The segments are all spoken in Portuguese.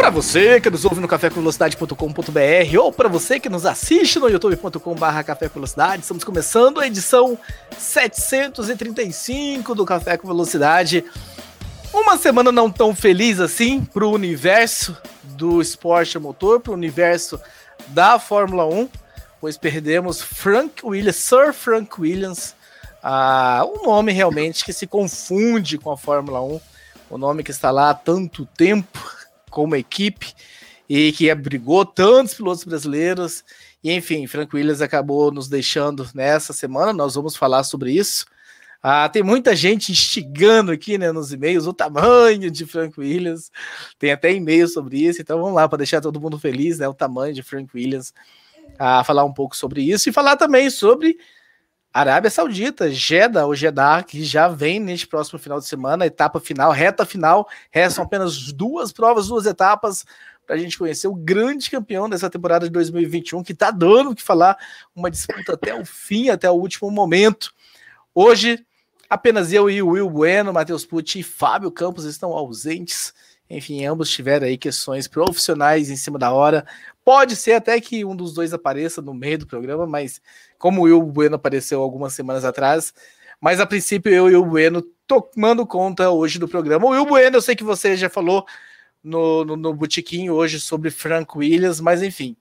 Para você que nos ouve no cafécomvelocidade.com.br ou para você que nos assiste no youtube.com.br Café com Velocidade, estamos começando a edição 735 do Café com Velocidade. Uma semana não tão feliz assim para o universo do esporte motor, para o universo da Fórmula 1, pois perdemos Frank Williams, Sir Frank Williams, ah, um nome realmente que se confunde com a Fórmula 1, o nome que está lá há tanto tempo como equipe e que abrigou tantos pilotos brasileiros. E enfim, Frank Williams acabou nos deixando nessa semana. Nós vamos falar sobre isso. Ah, tem muita gente instigando aqui né, nos e-mails o tamanho de Frank Williams. Tem até e-mail sobre isso, então vamos lá para deixar todo mundo feliz, né? O tamanho de Frank Williams. Ah, falar um pouco sobre isso e falar também sobre Arábia Saudita, Jeddah, ou Jeddah, que já vem neste próximo final de semana, etapa final, reta final. Restam apenas duas provas, duas etapas para a gente conhecer o grande campeão dessa temporada de 2021, que está dando o que falar, uma disputa até o fim, até o último momento. Hoje, apenas eu e o Will Bueno, Matheus Pucci e Fábio Campos estão ausentes. Enfim, ambos tiveram aí questões profissionais em cima da hora. Pode ser até que um dos dois apareça no meio do programa, mas como o Will Bueno apareceu algumas semanas atrás. Mas a princípio eu e o Bueno tomando conta hoje do programa. O Will Bueno, eu sei que você já falou no, no, no Botequim hoje sobre Frank Williams, mas enfim,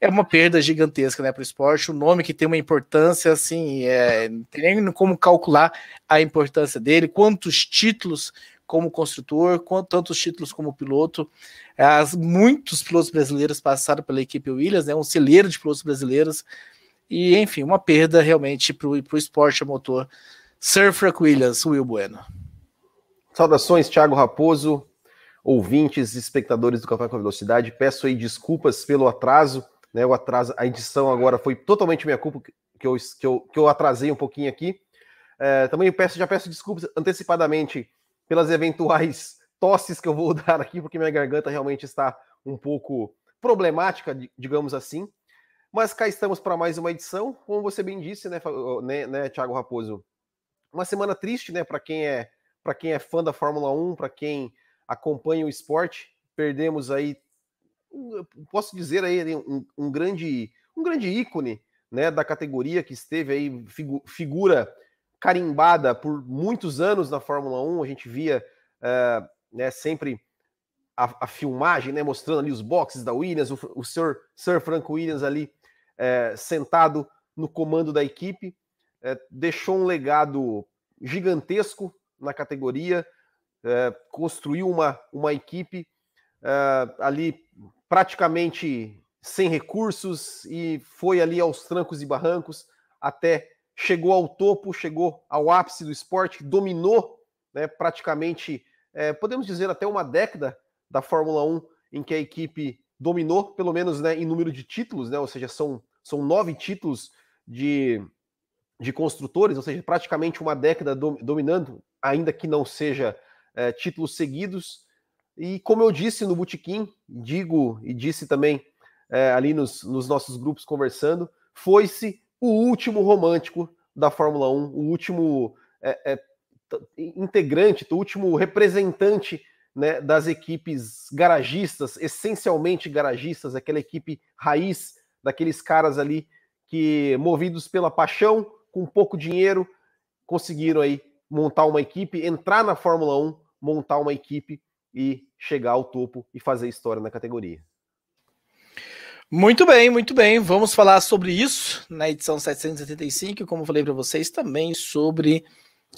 é uma perda gigantesca né, para o esporte. Um nome que tem uma importância assim, é, não tem nem como calcular a importância dele, quantos títulos como construtor, quanto, tantos títulos como piloto. As, muitos pilotos brasileiros passaram pela equipe Williams, né, um celeiro de pilotos brasileiros. E, enfim, uma perda realmente para o esporte a motor. Sir Frank Williams, Will Bueno. Saudações, Thiago Raposo, ouvintes, espectadores do Café com Velocidade. Peço aí desculpas pelo atraso, né? O atraso, a edição agora foi totalmente minha culpa que eu, que eu, que eu atrasei um pouquinho aqui. É, também peço, já peço desculpas antecipadamente pelas eventuais tosses que eu vou dar aqui, porque minha garganta realmente está um pouco problemática, digamos assim. Mas cá estamos para mais uma edição, como você bem disse, né, né, né Thiago Raposo? Uma semana triste, né, para quem é para quem é fã da Fórmula 1, para quem acompanha o esporte. Perdemos aí, posso dizer aí um, um grande um grande ícone, né, da categoria que esteve aí figu, figura carimbada por muitos anos na Fórmula 1. A gente via uh, né, sempre a, a, filmagem, né, mostrando ali os boxes da Williams, o, o Sir, Sir Frank Williams ali é, sentado no comando da equipe, é, deixou um legado gigantesco na categoria, é, construiu uma, uma equipe é, ali praticamente sem recursos e foi ali aos trancos e barrancos até chegou ao topo, chegou ao ápice do esporte, dominou né, praticamente, é, podemos dizer até uma década da Fórmula 1 em que a equipe dominou, pelo menos né, em número de títulos, né, ou seja, são são nove títulos de, de construtores, ou seja, praticamente uma década do, dominando, ainda que não seja é, títulos seguidos. E como eu disse no Botequim, digo e disse também é, ali nos, nos nossos grupos conversando, foi-se o último romântico da Fórmula 1, o último é, integrante, o último representante né, das equipes garagistas, essencialmente garagistas, aquela equipe raiz daqueles caras ali que, movidos pela paixão, com pouco dinheiro, conseguiram aí montar uma equipe, entrar na Fórmula 1, montar uma equipe e chegar ao topo e fazer história na categoria. Muito bem, muito bem. Vamos falar sobre isso na edição 775, como falei para vocês, também sobre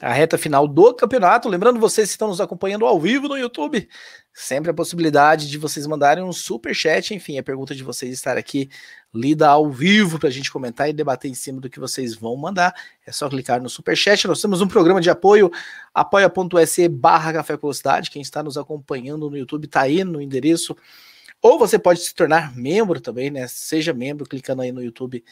a reta final do campeonato. Lembrando vocês que estão nos acompanhando ao vivo no YouTube, sempre a possibilidade de vocês mandarem um super chat, enfim, a pergunta de vocês estar aqui lida ao vivo para a gente comentar e debater em cima do que vocês vão mandar. É só clicar no super chat. Nós temos um programa de apoio, apoia.se barra Café Velocidade. Quem está nos acompanhando no YouTube está aí no endereço. Ou você pode se tornar membro também, né? Seja membro clicando aí no YouTube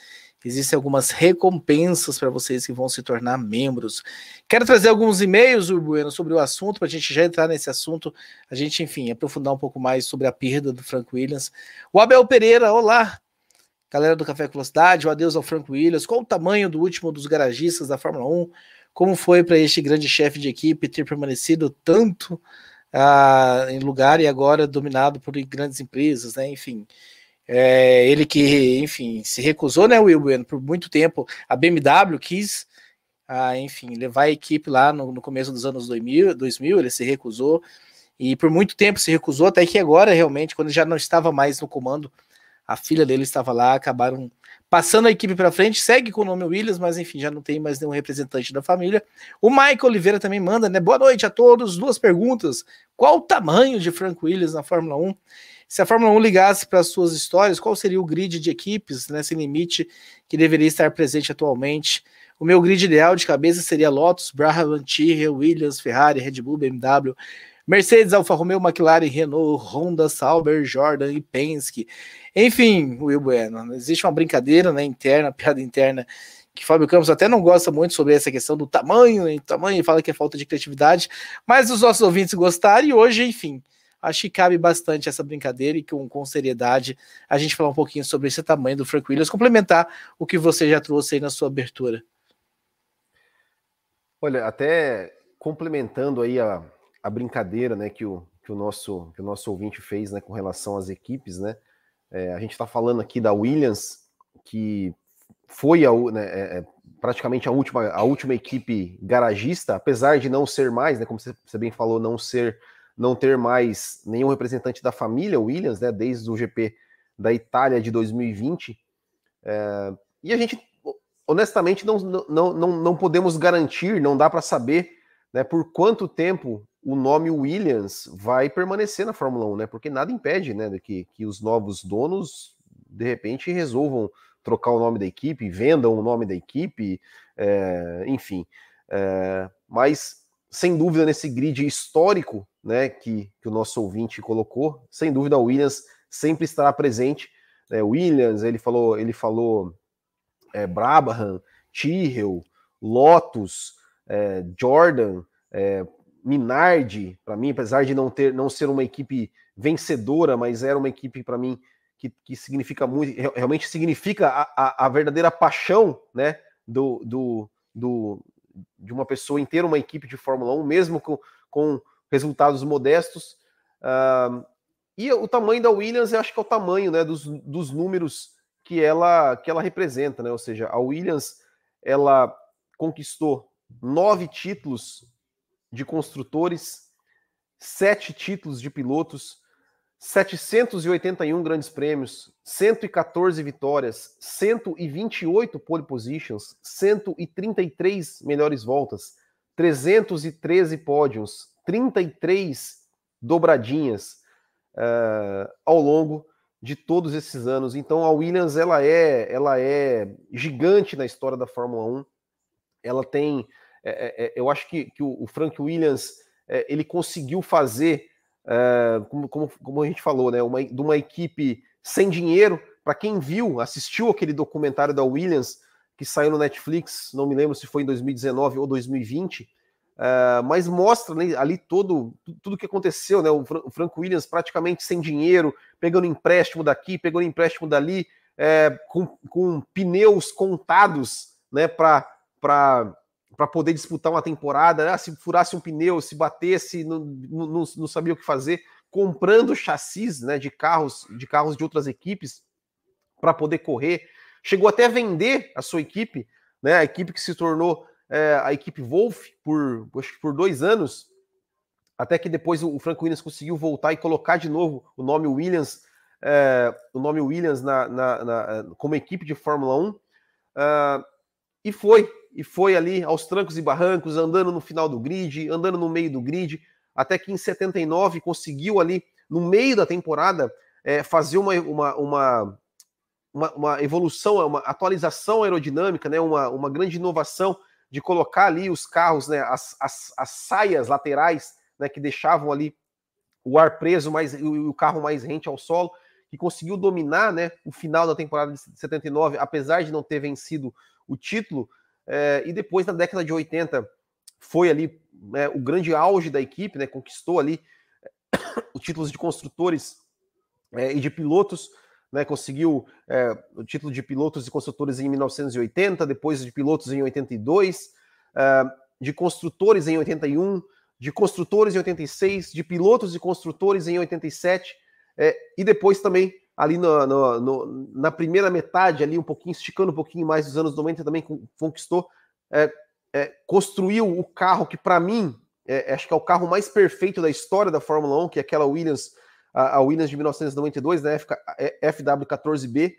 Existem algumas recompensas para vocês que vão se tornar membros. Quero trazer alguns e-mails, Bueno, sobre o assunto, para a gente já entrar nesse assunto, a gente, enfim, aprofundar um pouco mais sobre a perda do Frank Williams. O Abel Pereira, olá! Galera do Café com Velocidade, o adeus ao Frank Williams. Qual o tamanho do último dos garagistas da Fórmula 1? Como foi para este grande chefe de equipe ter permanecido tanto ah, em lugar e agora dominado por grandes empresas, né? Enfim, é, ele que, enfim, se recusou, né, Will Bueno, por muito tempo. A BMW quis, ah, enfim, levar a equipe lá no, no começo dos anos 2000, 2000, ele se recusou. E por muito tempo se recusou, até que agora, realmente, quando já não estava mais no comando, a filha dele estava lá, acabaram passando a equipe para frente, segue com o nome Williams, mas enfim, já não tem mais nenhum representante da família. O Michael Oliveira também manda, né? Boa noite a todos. Duas perguntas. Qual o tamanho de Frank Williams na Fórmula 1? Se a Fórmula 1 ligasse para as suas histórias, qual seria o grid de equipes, né, sem limite, que deveria estar presente atualmente? O meu grid ideal de cabeça seria Lotus, Brabham, Tyrrell, Williams, Ferrari, Red Bull, BMW, Mercedes, Alfa Romeo, McLaren, Renault, Honda, Sauber, Jordan e Penske. Enfim, Will Bueno, existe uma brincadeira né, interna, piada interna, que Fábio Campos até não gosta muito sobre essa questão do tamanho, e tamanho, fala que é falta de criatividade, mas os nossos ouvintes gostaram e hoje, enfim, acho que cabe bastante essa brincadeira e com, com seriedade a gente falar um pouquinho sobre esse tamanho do Frank Williams, complementar o que você já trouxe aí na sua abertura. Olha, até complementando aí a, a brincadeira né, que, o, que, o nosso, que o nosso ouvinte fez né, com relação às equipes, né? É, a gente está falando aqui da Williams, que foi a, né, é, é, praticamente a última, a última equipe garagista, apesar de não ser mais, né, como você, você bem falou, não ser, não ter mais nenhum representante da família Williams, né, desde o GP da Itália de 2020. É, e a gente, honestamente, não, não, não, não podemos garantir, não dá para saber né, por quanto tempo o nome Williams vai permanecer na Fórmula 1, né? Porque nada impede, né, que, que os novos donos de repente resolvam trocar o nome da equipe, vendam o nome da equipe, é, enfim. É, mas sem dúvida nesse grid histórico, né, que, que o nosso ouvinte colocou, sem dúvida o Williams sempre estará presente. Né, Williams, ele falou, ele falou é, Brabham, Tyrrell, Lotus, é, Jordan, é, Minardi, para mim, apesar de não ter não ser uma equipe vencedora, mas era uma equipe para mim que, que significa muito, realmente significa a, a, a, verdadeira paixão, né, do, do, do, de uma pessoa ter uma equipe de Fórmula 1, mesmo com, com resultados modestos. Uh, e o tamanho da Williams, eu acho que é o tamanho, né, dos, dos números que ela que ela representa, né? Ou seja, a Williams ela conquistou nove títulos de construtores, sete títulos de pilotos, 781 grandes prêmios, 114 vitórias, 128 pole positions, 133 melhores voltas, 313 pódios, 33 dobradinhas uh, ao longo de todos esses anos. Então a Williams ela é, ela é gigante na história da Fórmula 1. Ela tem é, é, é, eu acho que, que o, Frank Williams é, ele conseguiu fazer, é, como, como, como, a gente falou, né, uma, de uma equipe sem dinheiro. Para quem viu, assistiu aquele documentário da Williams que saiu no Netflix, não me lembro se foi em 2019 ou 2020, Uh, mas mostra né, ali todo tudo que aconteceu, né? O, Fran o Franco Williams praticamente sem dinheiro, pegando empréstimo daqui, pegando empréstimo dali, é, com, com, pneus contados, né? Para poder disputar uma temporada, ah, se furasse um pneu, se batesse, não, não, não, sabia o que fazer, comprando chassis né, de carros de carros de outras equipes para poder correr. Chegou até a vender a sua equipe, né, a equipe que se tornou é, a equipe Wolf por, acho que por dois anos, até que depois o Frank Williams conseguiu voltar e colocar de novo o nome Williams, é, o nome Williams na, na, na, como equipe de Fórmula 1. Uh, ah, e foi, e foi ali aos trancos e barrancos, andando no final do grid, andando no meio do grid, até que em 79 conseguiu ali, no meio da temporada, é, fazer uma, uma, uma, uma, uma evolução, uma atualização aerodinâmica, né, uma, uma grande inovação de colocar ali os carros, né, as, as, as saias laterais, né, que deixavam ali o ar preso mais, e o carro mais rente ao solo, que conseguiu dominar né, o final da temporada de 79, apesar de não ter vencido o título. É, e depois, na década de 80, foi ali né, o grande auge da equipe, né, conquistou ali os títulos de construtores é, e de pilotos. Né, conseguiu é, o título de pilotos e construtores em 1980, depois de pilotos em 82, é, de construtores em 81, de construtores em 86, de pilotos e construtores em 87, é, e depois também ali no, no, no, na primeira metade, ali um pouquinho, esticando um pouquinho mais dos anos 90, também conquistou, é, é, construiu o carro que para mim, é, acho que é o carro mais perfeito da história da Fórmula 1, que é aquela Williams, a, a Williams de 1992, né, FW14B,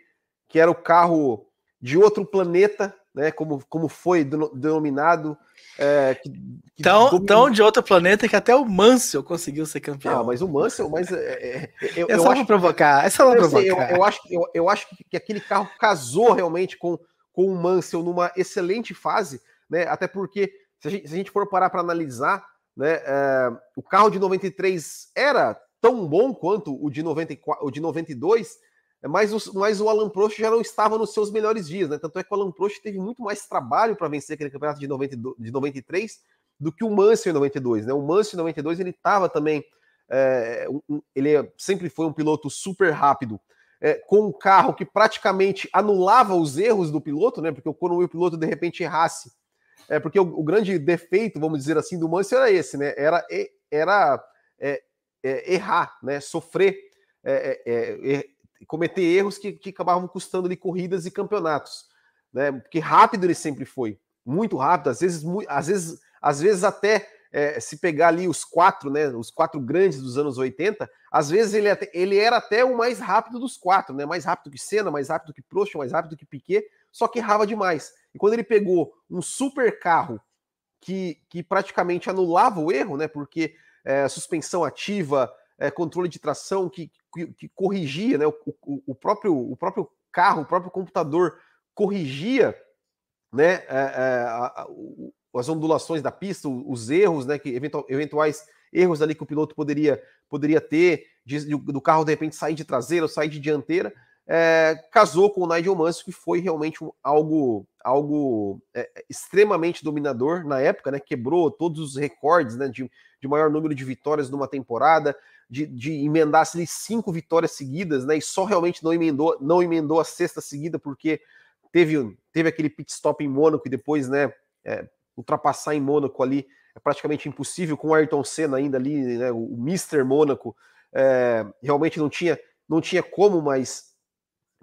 que era o carro de outro planeta, né, como, como foi denominado. É, que, que tão, tão de outro planeta que até o Mansell conseguiu ser campeão. Ah, mas o Mansell, mas é, é, é eu, é só para provocar, é só pra provocar. Eu, eu, acho, eu, eu acho que aquele carro casou realmente com, com o Mansell numa excelente fase, né? Até porque se a gente, se a gente for parar para analisar, né, é, o carro de 93 era tão bom quanto o de 94, o de 92, mas o, mas o Alan Prost já não estava nos seus melhores dias, né? Tanto é que o Alan Prost teve muito mais trabalho para vencer aquele campeonato de, 92, de 93 do que o Mansell em 92, né? O Mansell em 92 ele estava também, é, um, ele sempre foi um piloto super rápido, é, com um carro que praticamente anulava os erros do piloto, né? Porque quando o piloto de repente errasse, é porque o, o grande defeito, vamos dizer assim, do Mansell era esse, né? Era, era é, é, errar, né? Sofrer é, é, cometer erros que, que acabavam custando-lhe corridas e campeonatos. Né? Porque rápido ele sempre foi, muito rápido, às vezes, às vezes, às vezes até é, se pegar ali os quatro, né, os quatro grandes dos anos 80, às vezes ele, até, ele era até o mais rápido dos quatro, né, mais rápido que Senna, mais rápido que Prost, mais rápido que Piquet, só que errava demais. E quando ele pegou um super carro que, que praticamente anulava o erro, né, porque é, suspensão ativa, é, controle de tração que, que, que corrigia, né? O, o, o, próprio, o próprio carro, o próprio computador corrigia né, é, a, a, as ondulações da pista, os erros, né, que eventual, eventuais erros ali que o piloto poderia, poderia ter, de, do carro de repente sair de traseira ou sair de dianteira, é, casou com o Nigel Mansell, que foi realmente um, algo, algo é, extremamente dominador na época, né, quebrou todos os recordes né, de, de maior número de vitórias numa temporada, de, de emendar ali cinco vitórias seguidas, né? E só realmente não emendou, não emendou a sexta seguida porque teve, teve aquele pit stop em Mônaco e depois, né? É, ultrapassar em Mônaco ali é praticamente impossível com o Ayrton Senna ainda ali, né? O, Mister Mônaco é, realmente não tinha não tinha como, mas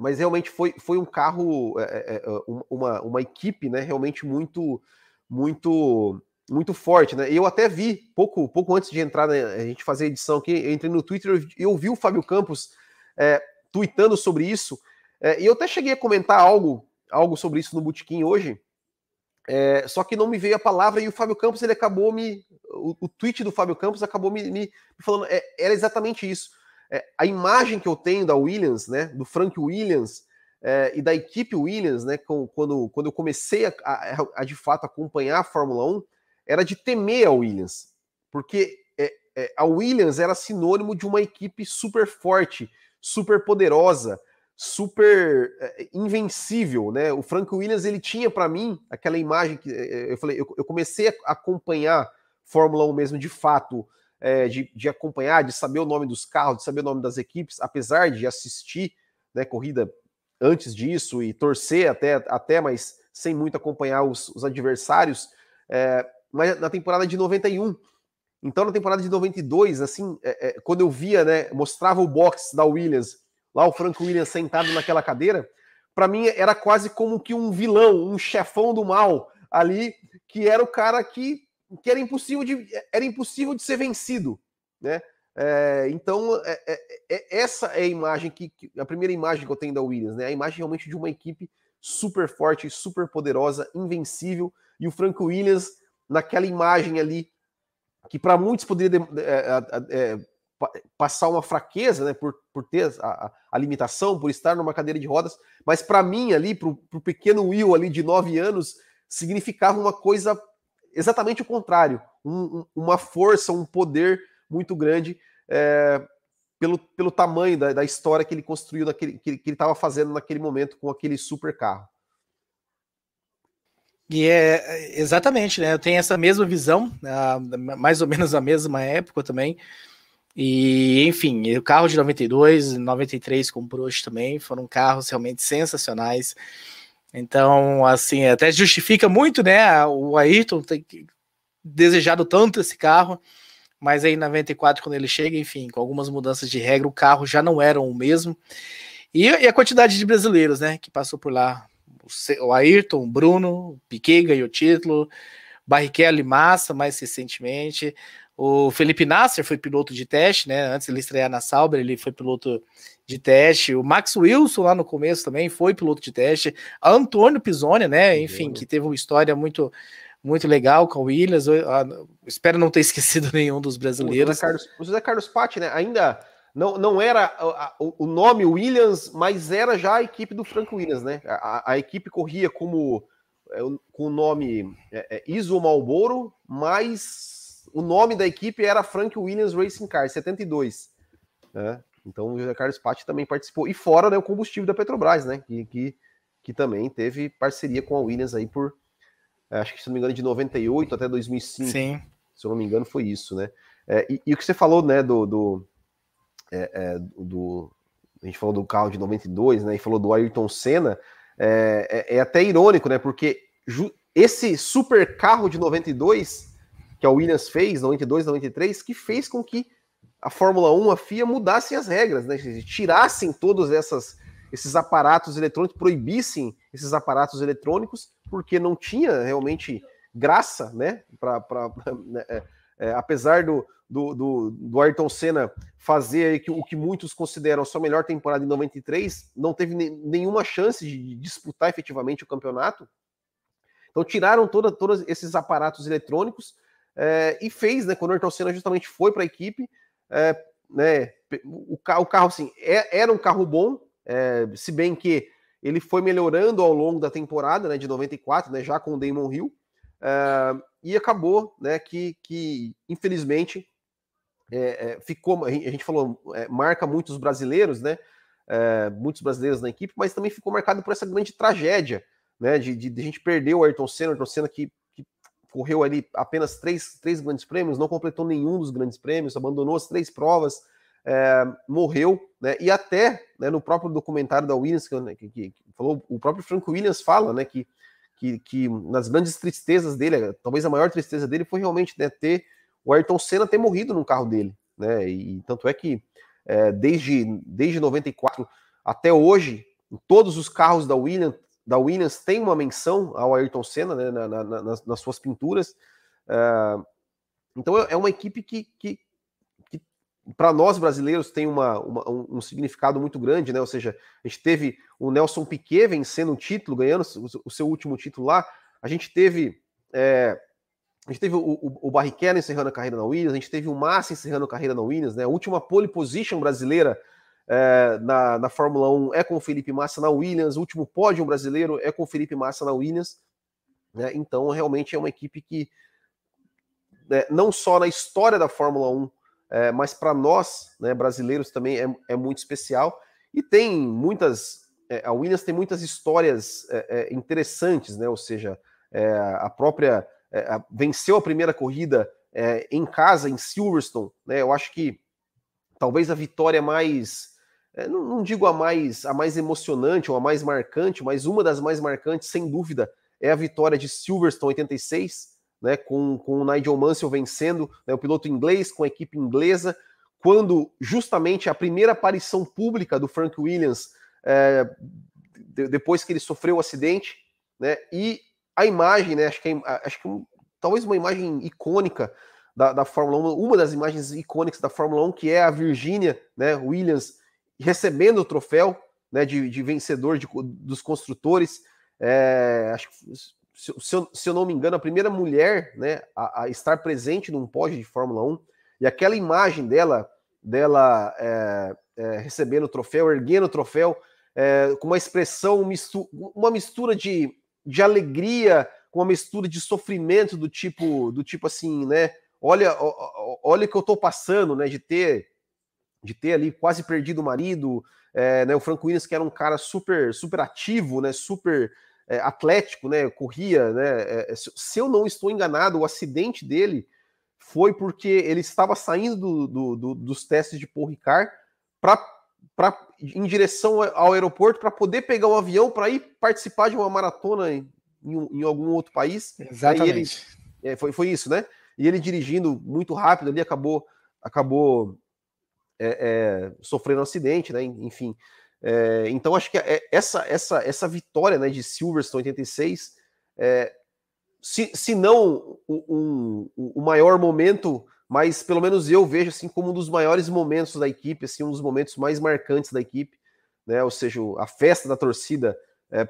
mas realmente foi, foi um carro, é, é, é uma, uma equipe, né? Realmente muito muito muito forte, né? Eu até vi, pouco, pouco antes de entrar, né, a gente fazer a edição aqui, eu entrei no Twitter e eu vi o Fábio Campos é, tweetando sobre isso, é, e eu até cheguei a comentar algo, algo sobre isso no Botequim hoje, é, só que não me veio a palavra e o Fábio Campos, ele acabou me... O, o tweet do Fábio Campos acabou me, me, me falando, é, era exatamente isso. É, a imagem que eu tenho da Williams, né, do Frank Williams, é, e da equipe Williams, né, com, quando, quando eu comecei a, a, a, de fato acompanhar a Fórmula 1, era de temer a Williams, porque é, é, a Williams era sinônimo de uma equipe super forte, super poderosa, super é, invencível, né? O Frank Williams ele tinha para mim aquela imagem que é, eu falei, eu, eu, comecei a acompanhar Fórmula 1 mesmo de fato, é, de, de, acompanhar, de saber o nome dos carros, de saber o nome das equipes, apesar de assistir né, corrida antes disso e torcer até, até mas sem muito acompanhar os, os adversários. É, na temporada de 91. Então, na temporada de 92, assim, é, é, quando eu via, né, mostrava o box da Williams, lá o Frank Williams sentado naquela cadeira, para mim era quase como que um vilão, um chefão do mal ali, que era o cara que, que era impossível de era impossível de ser vencido, né? É, então, é, é, é essa é a imagem que, a primeira imagem que eu tenho da Williams, né? A imagem realmente de uma equipe super forte, super poderosa, invencível, e o Frank Williams naquela imagem ali, que para muitos poderia é, é, passar uma fraqueza, né, por, por ter a, a, limitação, por estar numa cadeira de rodas, mas para mim ali, para o pequeno Will ali de nove anos, significava uma coisa exatamente o contrário, um, um, uma força, um poder muito grande. É, pelo, pelo tamanho da, da história que ele construiu, naquele, que, que ele estava fazendo naquele momento com aquele super carro. E é exatamente, né? Eu tenho essa mesma visão, mais ou menos a mesma época também. E, enfim, o carro de 92, 93 com o Prost também foram carros realmente sensacionais. Então, assim, até justifica muito, né? O Ayrton ter desejado tanto esse carro, mas aí em 94, quando ele chega, enfim, com algumas mudanças de regra, o carro já não era o mesmo. E, e a quantidade de brasileiros, né, que passou por lá o Ayrton, o Bruno, o Piquet ganhou o título, Barrichello Massa mais recentemente, o Felipe Nasser foi piloto de teste, né? Antes de ele estrear na Sauber, ele foi piloto de teste. O Max Wilson lá no começo também foi piloto de teste. Antônio Pisoni, né? Enfim, que teve uma história muito muito legal com o Williams. Eu, eu, espero não ter esquecido nenhum dos brasileiros. O José Carlos, o José Carlos Patti, né? Ainda não, não era o, o, nome Williams, mas era já a equipe do Frank Williams, né? A, a equipe corria como é, com o nome é, é, Iso Malboro, mas o nome da equipe era Frank Williams Racing Car, 72. Né? Então o José Carlos Patti também participou. E fora né, o combustível da Petrobras, né? Que, que, que também teve parceria com a Williams aí por, é, acho que se não me engano, de 98 até 2005. Sim. Se eu não me engano, foi isso, né? É, e, e, o que você falou, né, do, do é, é, do. A gente falou do carro de 92, né? E falou do Ayrton Senna. É, é, é até irônico, né? Porque esse super carro de 92 que a Williams fez, 92, 93, que fez com que a Fórmula 1, a FIA, mudassem as regras, né? Tirassem todos essas, esses aparatos eletrônicos, proibissem esses aparatos eletrônicos, porque não tinha realmente graça, né? Pra, pra, né, é, é, apesar do, do, do, do Ayrton Senna fazer o que muitos consideram a sua melhor temporada em 93, não teve nenhuma chance de disputar efetivamente o campeonato. Então tiraram toda, todos esses aparatos eletrônicos é, e fez, né, quando o Ayrton Senna justamente foi para a equipe, é, né, o, o, carro assim, é, era um carro bom, é, se bem que ele foi melhorando ao longo da temporada, né, de 94, né, já com o Damon Hill, é, e acabou, né, que, que infelizmente é, é, ficou, a gente falou, marca muitos brasileiros, né? Muitos brasileiros na equipe, mas também ficou marcado por essa grande tragédia, né? De, de, de a gente perder o Ayrton Senna, o Ayrton Senna que, correu ali apenas três, três grandes prêmios, não completou nenhum dos grandes prêmios, abandonou as três provas, é, morreu, né? E até né, no próprio documentário da Williams, que, que, que, falou, o próprio Frank Williams fala, né? Que, que, que nas grandes tristezas dele, talvez a maior tristeza dele foi realmente né, ter o Ayrton Senna ter morrido no carro dele, né? E tanto é que é, desde, desde 94 até hoje, em todos os carros da Williams, da Williams tem uma menção ao Ayrton Senna né, na, na, nas, nas, suas pinturas. É, então é, é uma equipe que, que, que para nós brasileiros tem uma, uma, um, significado muito grande, né? Ou seja, a gente teve o Nelson Piquet vencendo um título, ganhando o, o seu último título lá. A gente teve é, a gente teve o, o, o Barrichello encerrando a carreira na Williams, a gente teve o Massa encerrando a carreira na Williams, né? A última pole position brasileira é, na, na Fórmula 1 é com o Felipe Massa na Williams, o último pódio brasileiro é com o Felipe Massa na Williams. Né? Então, realmente é uma equipe que, né, não só na história da Fórmula 1, é, mas para nós, né, brasileiros, também é, é, muito especial. E tem muitas. É, a Williams tem muitas histórias é, é, interessantes, né? Ou seja, a própria é, venceu a primeira corrida em casa, em Silverstone. Né? Eu acho que talvez a vitória mais. É, não, não, digo a mais, a mais emocionante ou a mais marcante, mas uma das mais marcantes, sem dúvida, é a vitória de Silverstone 86, né, com, com o Nigel Mansell vencendo, né, o piloto inglês com a equipe inglesa, quando justamente a primeira aparição pública do Frank Williams, é, de, depois que ele sofreu o acidente, né, e a imagem, né? Acho que, é, acho que um, talvez uma imagem icônica da, da Fórmula 1, uma das imagens icônicas da Fórmula 1, que é a Virginia, né? Williams recebendo o troféu né, de, de vencedor de, dos construtores. É, acho que, se, se, eu, não me engano, a primeira mulher né, a, a, estar presente num pódio de Fórmula 1. E aquela imagem dela, dela é, é, recebendo o troféu, erguendo o troféu, é, com uma expressão, uma mistura de de alegria com uma mistura de sofrimento do tipo do tipo assim, né? Olha, olha o que eu estou passando, né? De ter de ter ali quase perdido o marido, é, né, o Franco Williams que era um cara super super ativo, né, super é, atlético, né, corria, né, é, se eu não estou enganado, o acidente dele foi porque ele estava saindo do, do, do, dos testes de Paul Ricard para em direção ao aeroporto para poder pegar um avião para ir participar de uma maratona em, em, em algum outro país. Exatamente. Ele, é, foi, foi isso, né? E ele dirigindo muito rápido ali acabou acabou é, é, sofrendo um acidente, né? Enfim. É, então acho que é, essa essa essa vitória né, de Silverstone 86 é, se, se não o, um, o maior momento, mas pelo menos eu vejo assim como um dos maiores momentos da equipe, assim, um dos momentos mais marcantes da equipe, né? Ou seja, a festa da torcida é,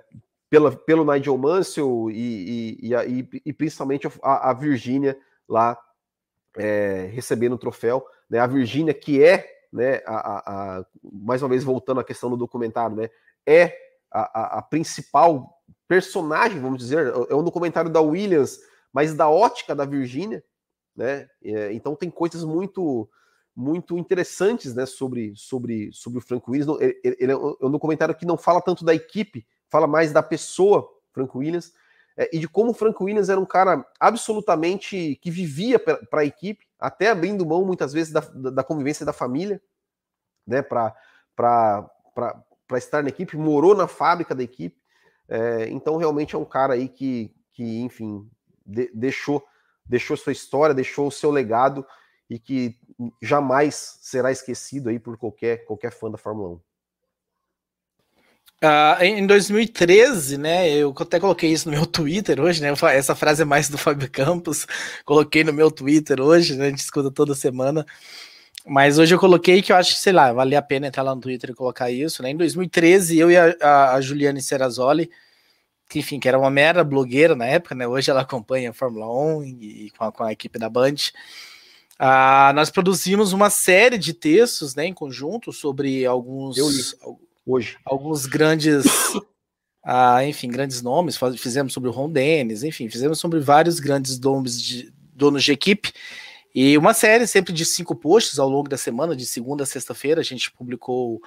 pela, pelo Nigel Mansell e, e, e, e principalmente a, a Virgínia lá recebendo o troféu, né? A Virgínia que é, né? A, a, a, mais uma vez voltando à questão do documentário, né? É a, a principal personagem, vamos dizer, é um documentário da Williams, mas da ótica da Virgínia, né? É, então tem coisas muito muito interessantes, né, sobre sobre sobre o Frank Williams. Ele, ele é um documentário que não fala tanto da equipe, fala mais da pessoa Frank Williams é, e de como o Frank Williams era um cara absolutamente que vivia para a equipe, até abrindo mão muitas vezes da, da convivência da família, né, para para estar na equipe, morou na fábrica da equipe. É, então, realmente é um cara aí que, que enfim, de, deixou, deixou sua história, deixou o seu legado e que jamais será esquecido aí por qualquer, qualquer fã da Fórmula 1. Uh, em 2013, né, eu até coloquei isso no meu Twitter hoje, né, essa frase é mais do Fábio Campos, coloquei no meu Twitter hoje, né, a gente escuta toda semana, mas hoje eu coloquei que eu acho que, sei lá, valia a pena entrar lá no Twitter e colocar isso, né? Em 2013, eu e a, a, Juliane Serrazoli, que, enfim, que era uma mera blogueira na época, né? Hoje ela acompanha a Fórmula 1 e, e com, a, com, a, equipe da Band. Ah, nós produzimos uma série de textos, né, em conjunto, sobre alguns. Hoje. Alguns grandes. ah, enfim, grandes nomes. Fizemos sobre o Ron Dennis, enfim, fizemos sobre vários grandes nomes de donos de equipe. E uma série sempre de cinco posts ao longo da semana, de segunda a sexta-feira, a gente publicou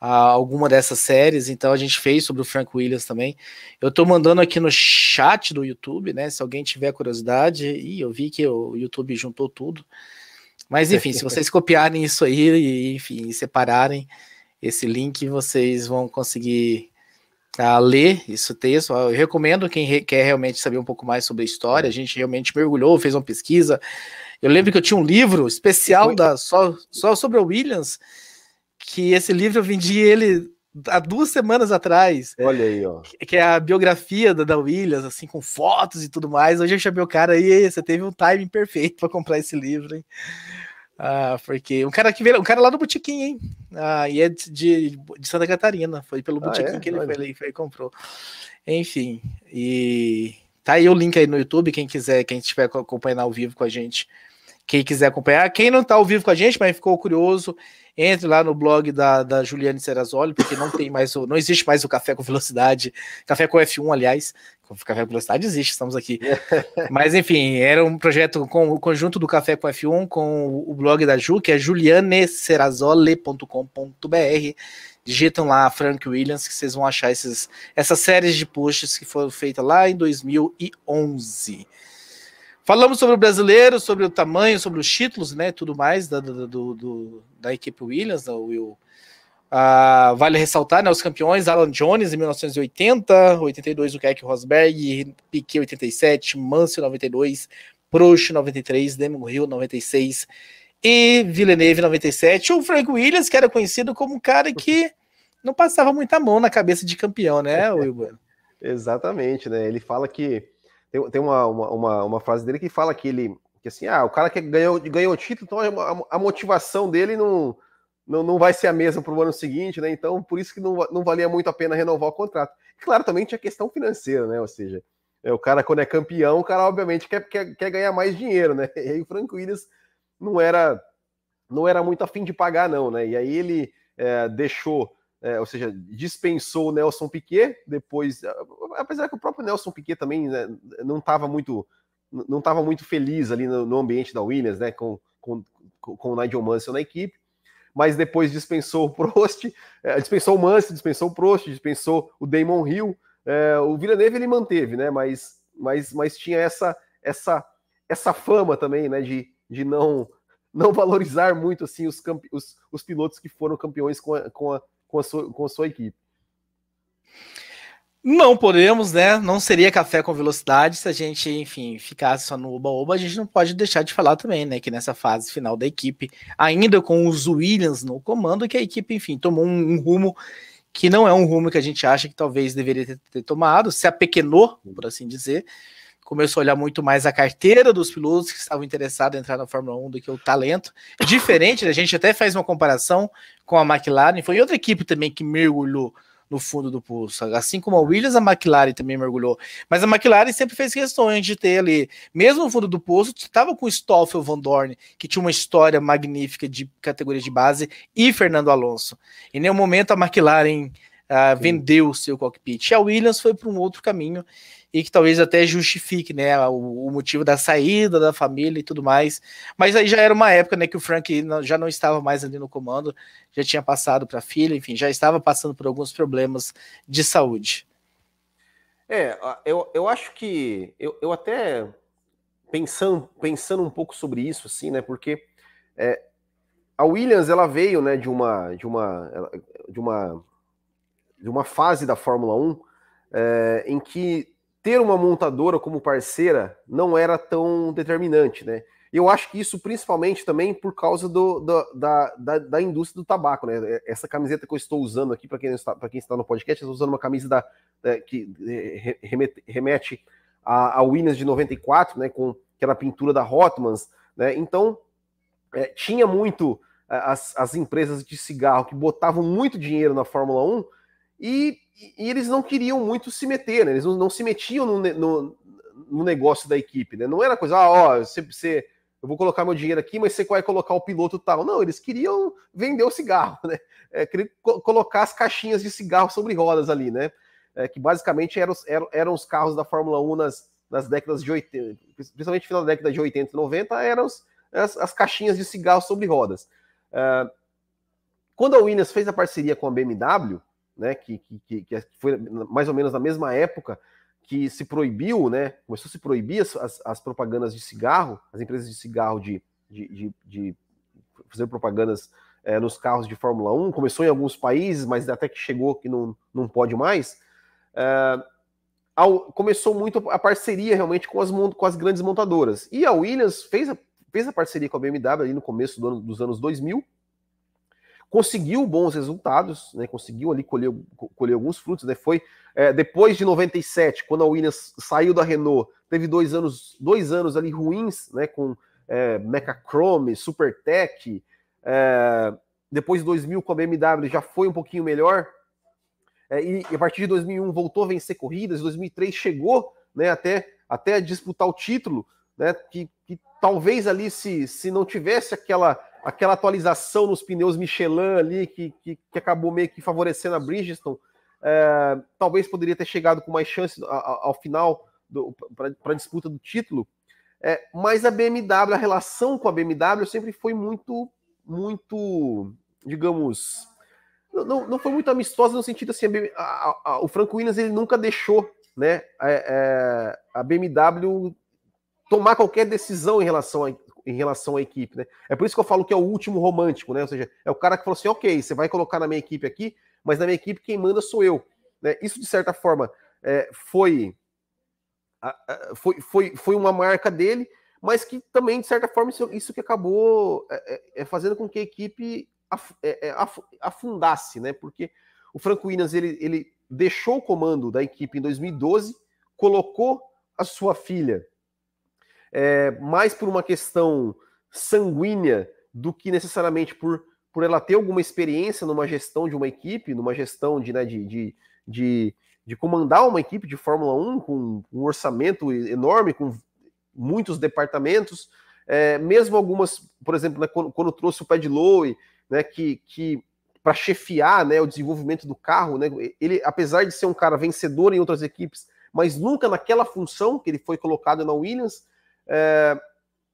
ah, alguma dessas séries, então a gente fez sobre o Frank Williams também. Eu estou mandando aqui no chat do YouTube, né? Se alguém tiver curiosidade, e eu vi que o YouTube juntou tudo. Mas enfim, se vocês copiarem isso aí e enfim, separarem esse link, vocês vão conseguir a ler esse texto. Eu recomendo quem quer realmente saber um pouco mais sobre a história. A gente realmente mergulhou, fez uma pesquisa. Eu lembro que eu tinha um livro especial da, só, só sobre o Williams, que esse livro eu vendi ele há duas semanas atrás. Olha aí, ó. Que é a biografia da, da Williams, assim, com fotos e tudo mais. Hoje eu chamei o cara aí, você teve um timing perfeito para comprar esse livro, hein? Ah, porque um cara que veio, um cara lá do Botequim, hein? Ah, e é de, de, Santa Catarina. Foi pelo Botequim ah, é? que ele foi, foi e comprou. Enfim, e tá aí o link aí no YouTube, quem quiser, quem estiver acompanhando ao vivo com a gente, quem quiser acompanhar. Quem não tá ao vivo com a gente, mas ficou curioso, entre lá no blog da, da Juliane Serrazoli, porque não tem mais o, não existe mais o Café com Velocidade, Café com F1, aliás. Café com Velocidade existe, estamos aqui. Mas enfim, era um projeto com o conjunto do Café com F1 com o blog da Ju, que é julianeserazole.com.br. Digitam lá Frank Williams que vocês vão achar esses, essas séries de posts que foram feitas lá em 2011. Falamos sobre o brasileiro, sobre o tamanho, sobre os títulos, né? Tudo mais da, do, do, da equipe Williams, da Will. Uh, vale ressaltar, né? Os campeões, Alan Jones em 1980, 82 o Keck Rosberg, Piquet 87, Mansell 92, Prost 93, Damon Hill 96 e Villeneuve 97. O Frank Williams, que era conhecido como um cara que não passava muita mão na cabeça de campeão, né, Wilber? Exatamente, né? Ele fala que tem, tem uma, uma, uma, frase dele que fala que ele que assim, ah, o cara que ganhou, ganhou o título, então a, a motivação dele não, não, não vai ser a mesma para o ano seguinte, né? Então, por isso que não, não valia muito a pena renovar o contrato. Claro, também tinha questão financeira, né? Ou seja, é, o cara, quando é campeão, o cara obviamente quer, quer, quer ganhar mais dinheiro, né? E aí o Frank Williams não era, não era muito afim de pagar, não, né? E aí ele é, deixou é, ou seja, dispensou o Nelson Piquet, depois, apesar que o próprio Nelson Piquet também né, não estava muito não estava muito feliz ali no, no, ambiente da Williams, né, com, com, com o Nigel Mansell na equipe, mas depois dispensou o Prost, é, dispensou o Mansell, dispensou o Prost, dispensou o Damon Hill. É, o Villeneuve ele manteve, né? Mas, mas, mas tinha essa essa essa fama também, né? De, de não não valorizar muito assim os, os, os pilotos que foram campeões com a, com a, com a, sua, com a sua equipe. Não podemos, né? Não seria café com velocidade se a gente, enfim, ficasse só no oba-oba. A gente não pode deixar de falar também, né? Que nessa fase final da equipe, ainda com os Williams no comando, que a equipe, enfim, tomou um, um rumo que não é um rumo que a gente acha que talvez deveria ter, ter tomado, se apequenou, por assim dizer. Começou a olhar muito mais a carteira dos pilotos que estavam interessados em entrar na Fórmula 1 do que o talento. Diferente, a gente até faz uma comparação com a McLaren, foi outra equipe também que mergulhou no fundo do poço. Assim como a Williams, a McLaren também mergulhou. Mas a McLaren sempre fez questões de ter ali, mesmo no fundo do poço, estava com o Stoffel Van Dorn, que tinha uma história magnífica de categoria de base, e Fernando Alonso. Em nenhum momento a McLaren uh, vendeu o seu cockpit. A Williams foi para um outro caminho e que talvez até justifique, né, o, o, motivo da saída da família e tudo mais. Mas aí já era uma época, né, que o Frank já não estava mais ali no comando, já tinha passado para a filha, enfim, já estava passando por alguns problemas de saúde. É, eu, eu acho que eu, eu até pensando pensando um pouco sobre isso, assim, né, porque é, a Williams ela veio, né, de uma de uma de uma de uma fase da Fórmula 1 é, em que ter uma montadora como parceira não era tão determinante, né? Eu acho que isso principalmente também por causa do, do da, da, da, indústria do tabaco, né? Essa camiseta que eu estou usando aqui, para quem, está, quem está no podcast, eu estou usando uma camisa da, da que remete, remete a, a Williams de 94, né? Com, que era a pintura da Hotmans, né? Então, é, tinha muito as, as empresas de cigarro que botavam muito dinheiro na Fórmula 1 e, e, eles não queriam muito se meter, né? Eles não, não se metiam no, no, no, negócio da equipe, né? Não era coisa, ah, ó, você, você, eu vou colocar meu dinheiro aqui, mas você vai colocar o piloto tal. Não, eles queriam vender o cigarro, né? É, co colocar as caixinhas de cigarro sobre rodas ali, né? É, que basicamente eram, eram, eram os carros da Fórmula 1 nas, nas décadas de 80, principalmente final da década de 80 e 90, eram os, as, as, caixinhas de cigarro sobre rodas. É, quando a Williams fez a parceria com a BMW, né, que, que, que foi mais ou menos na mesma época que se proibiu, né, começou a se proibir as, as propagandas de cigarro, as empresas de cigarro de, de, de, de fazer propagandas é, nos carros de Fórmula 1, começou em alguns países, mas até que chegou que não, não pode mais, é, ao, começou muito a parceria realmente com as, com as grandes montadoras. E a Williams fez a, fez a parceria com a BMW ali no começo do ano, dos anos 2000, conseguiu bons resultados, né, conseguiu ali colher, colher alguns frutos, né, foi é, depois de 97, quando a Williams saiu da Renault, teve dois anos, dois anos ali ruins, né, com é, Mechachrome, Supertech, é, depois de 2000 com a BMW já foi um pouquinho melhor, é, e, e, a partir de 2001 voltou a vencer corridas, em 2003 chegou, né, até, até disputar o título, né, que, que talvez ali se, se não tivesse aquela aquela atualização nos pneus Michelin ali, que, que, que acabou meio que favorecendo a Bridgestone, é, talvez poderia ter chegado com mais chance ao, ao final para a disputa do título. É, mas a BMW, a relação com a BMW sempre foi muito, muito, digamos, não, não foi muito amistosa no sentido assim, a, a, a, o Franco Williams ele nunca deixou né, é, é a BMW tomar qualquer decisão em relação a, em relação à equipe, né? É por isso que eu falo que é o último romântico, né? Ou seja, é o cara que falou assim, ok, você vai colocar na minha equipe aqui, mas na minha equipe quem manda sou eu. Né? Isso, de certa forma, é, foi, foi, foi, foi uma marca dele, mas que também, de certa forma, isso, isso que acabou é, é, é fazendo com que a equipe é, é, afundasse, né? Porque o Franco Williams, ele, ele deixou o comando da equipe em 2012, colocou a sua filha é, mais por uma questão sanguínea do que necessariamente por, por ela ter alguma experiência numa gestão de uma equipe, numa gestão de, né, de, de, de, de comandar uma equipe de Fórmula 1 com um orçamento enorme, com muitos departamentos, é, mesmo algumas, por exemplo, né, quando, quando, trouxe o Pad Lowe, né, que, que para chefiar né, o desenvolvimento do carro, né, ele, apesar de ser um cara vencedor em outras equipes, mas nunca naquela função que ele foi colocado na Williams, é,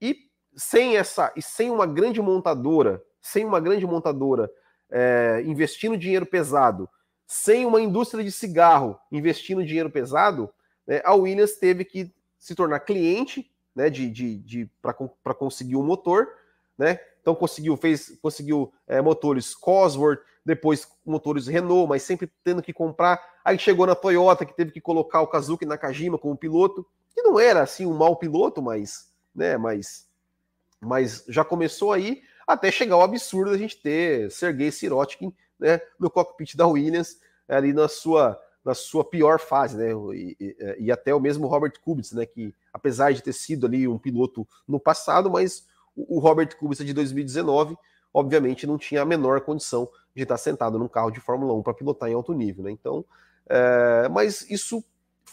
e sem essa e sem uma grande montadora sem uma grande montadora é, investindo dinheiro pesado, sem uma indústria de cigarro investindo dinheiro pesado, né, a Williams teve que se tornar cliente né, de, de, de para conseguir um motor, né? Então conseguiu fez conseguiu é, motores Cosworth, depois motores Renault, mas sempre tendo que comprar. Aí chegou na Toyota que teve que colocar o Kazuki Nakajima como piloto, que não era assim um mau piloto, mas né, mas mas já começou aí até chegar ao absurdo da gente ter Sergei Sirotkin né, no cockpit da Williams ali na sua na sua pior fase, né? E, e, e, até o mesmo Robert Kubica, né? Que apesar de ter sido ali um piloto no passado, mas o, Robert Kubica de 2019, obviamente, não tinha a menor condição de estar sentado num carro de Fórmula 1 para pilotar em alto nível, né? Então, é, mas isso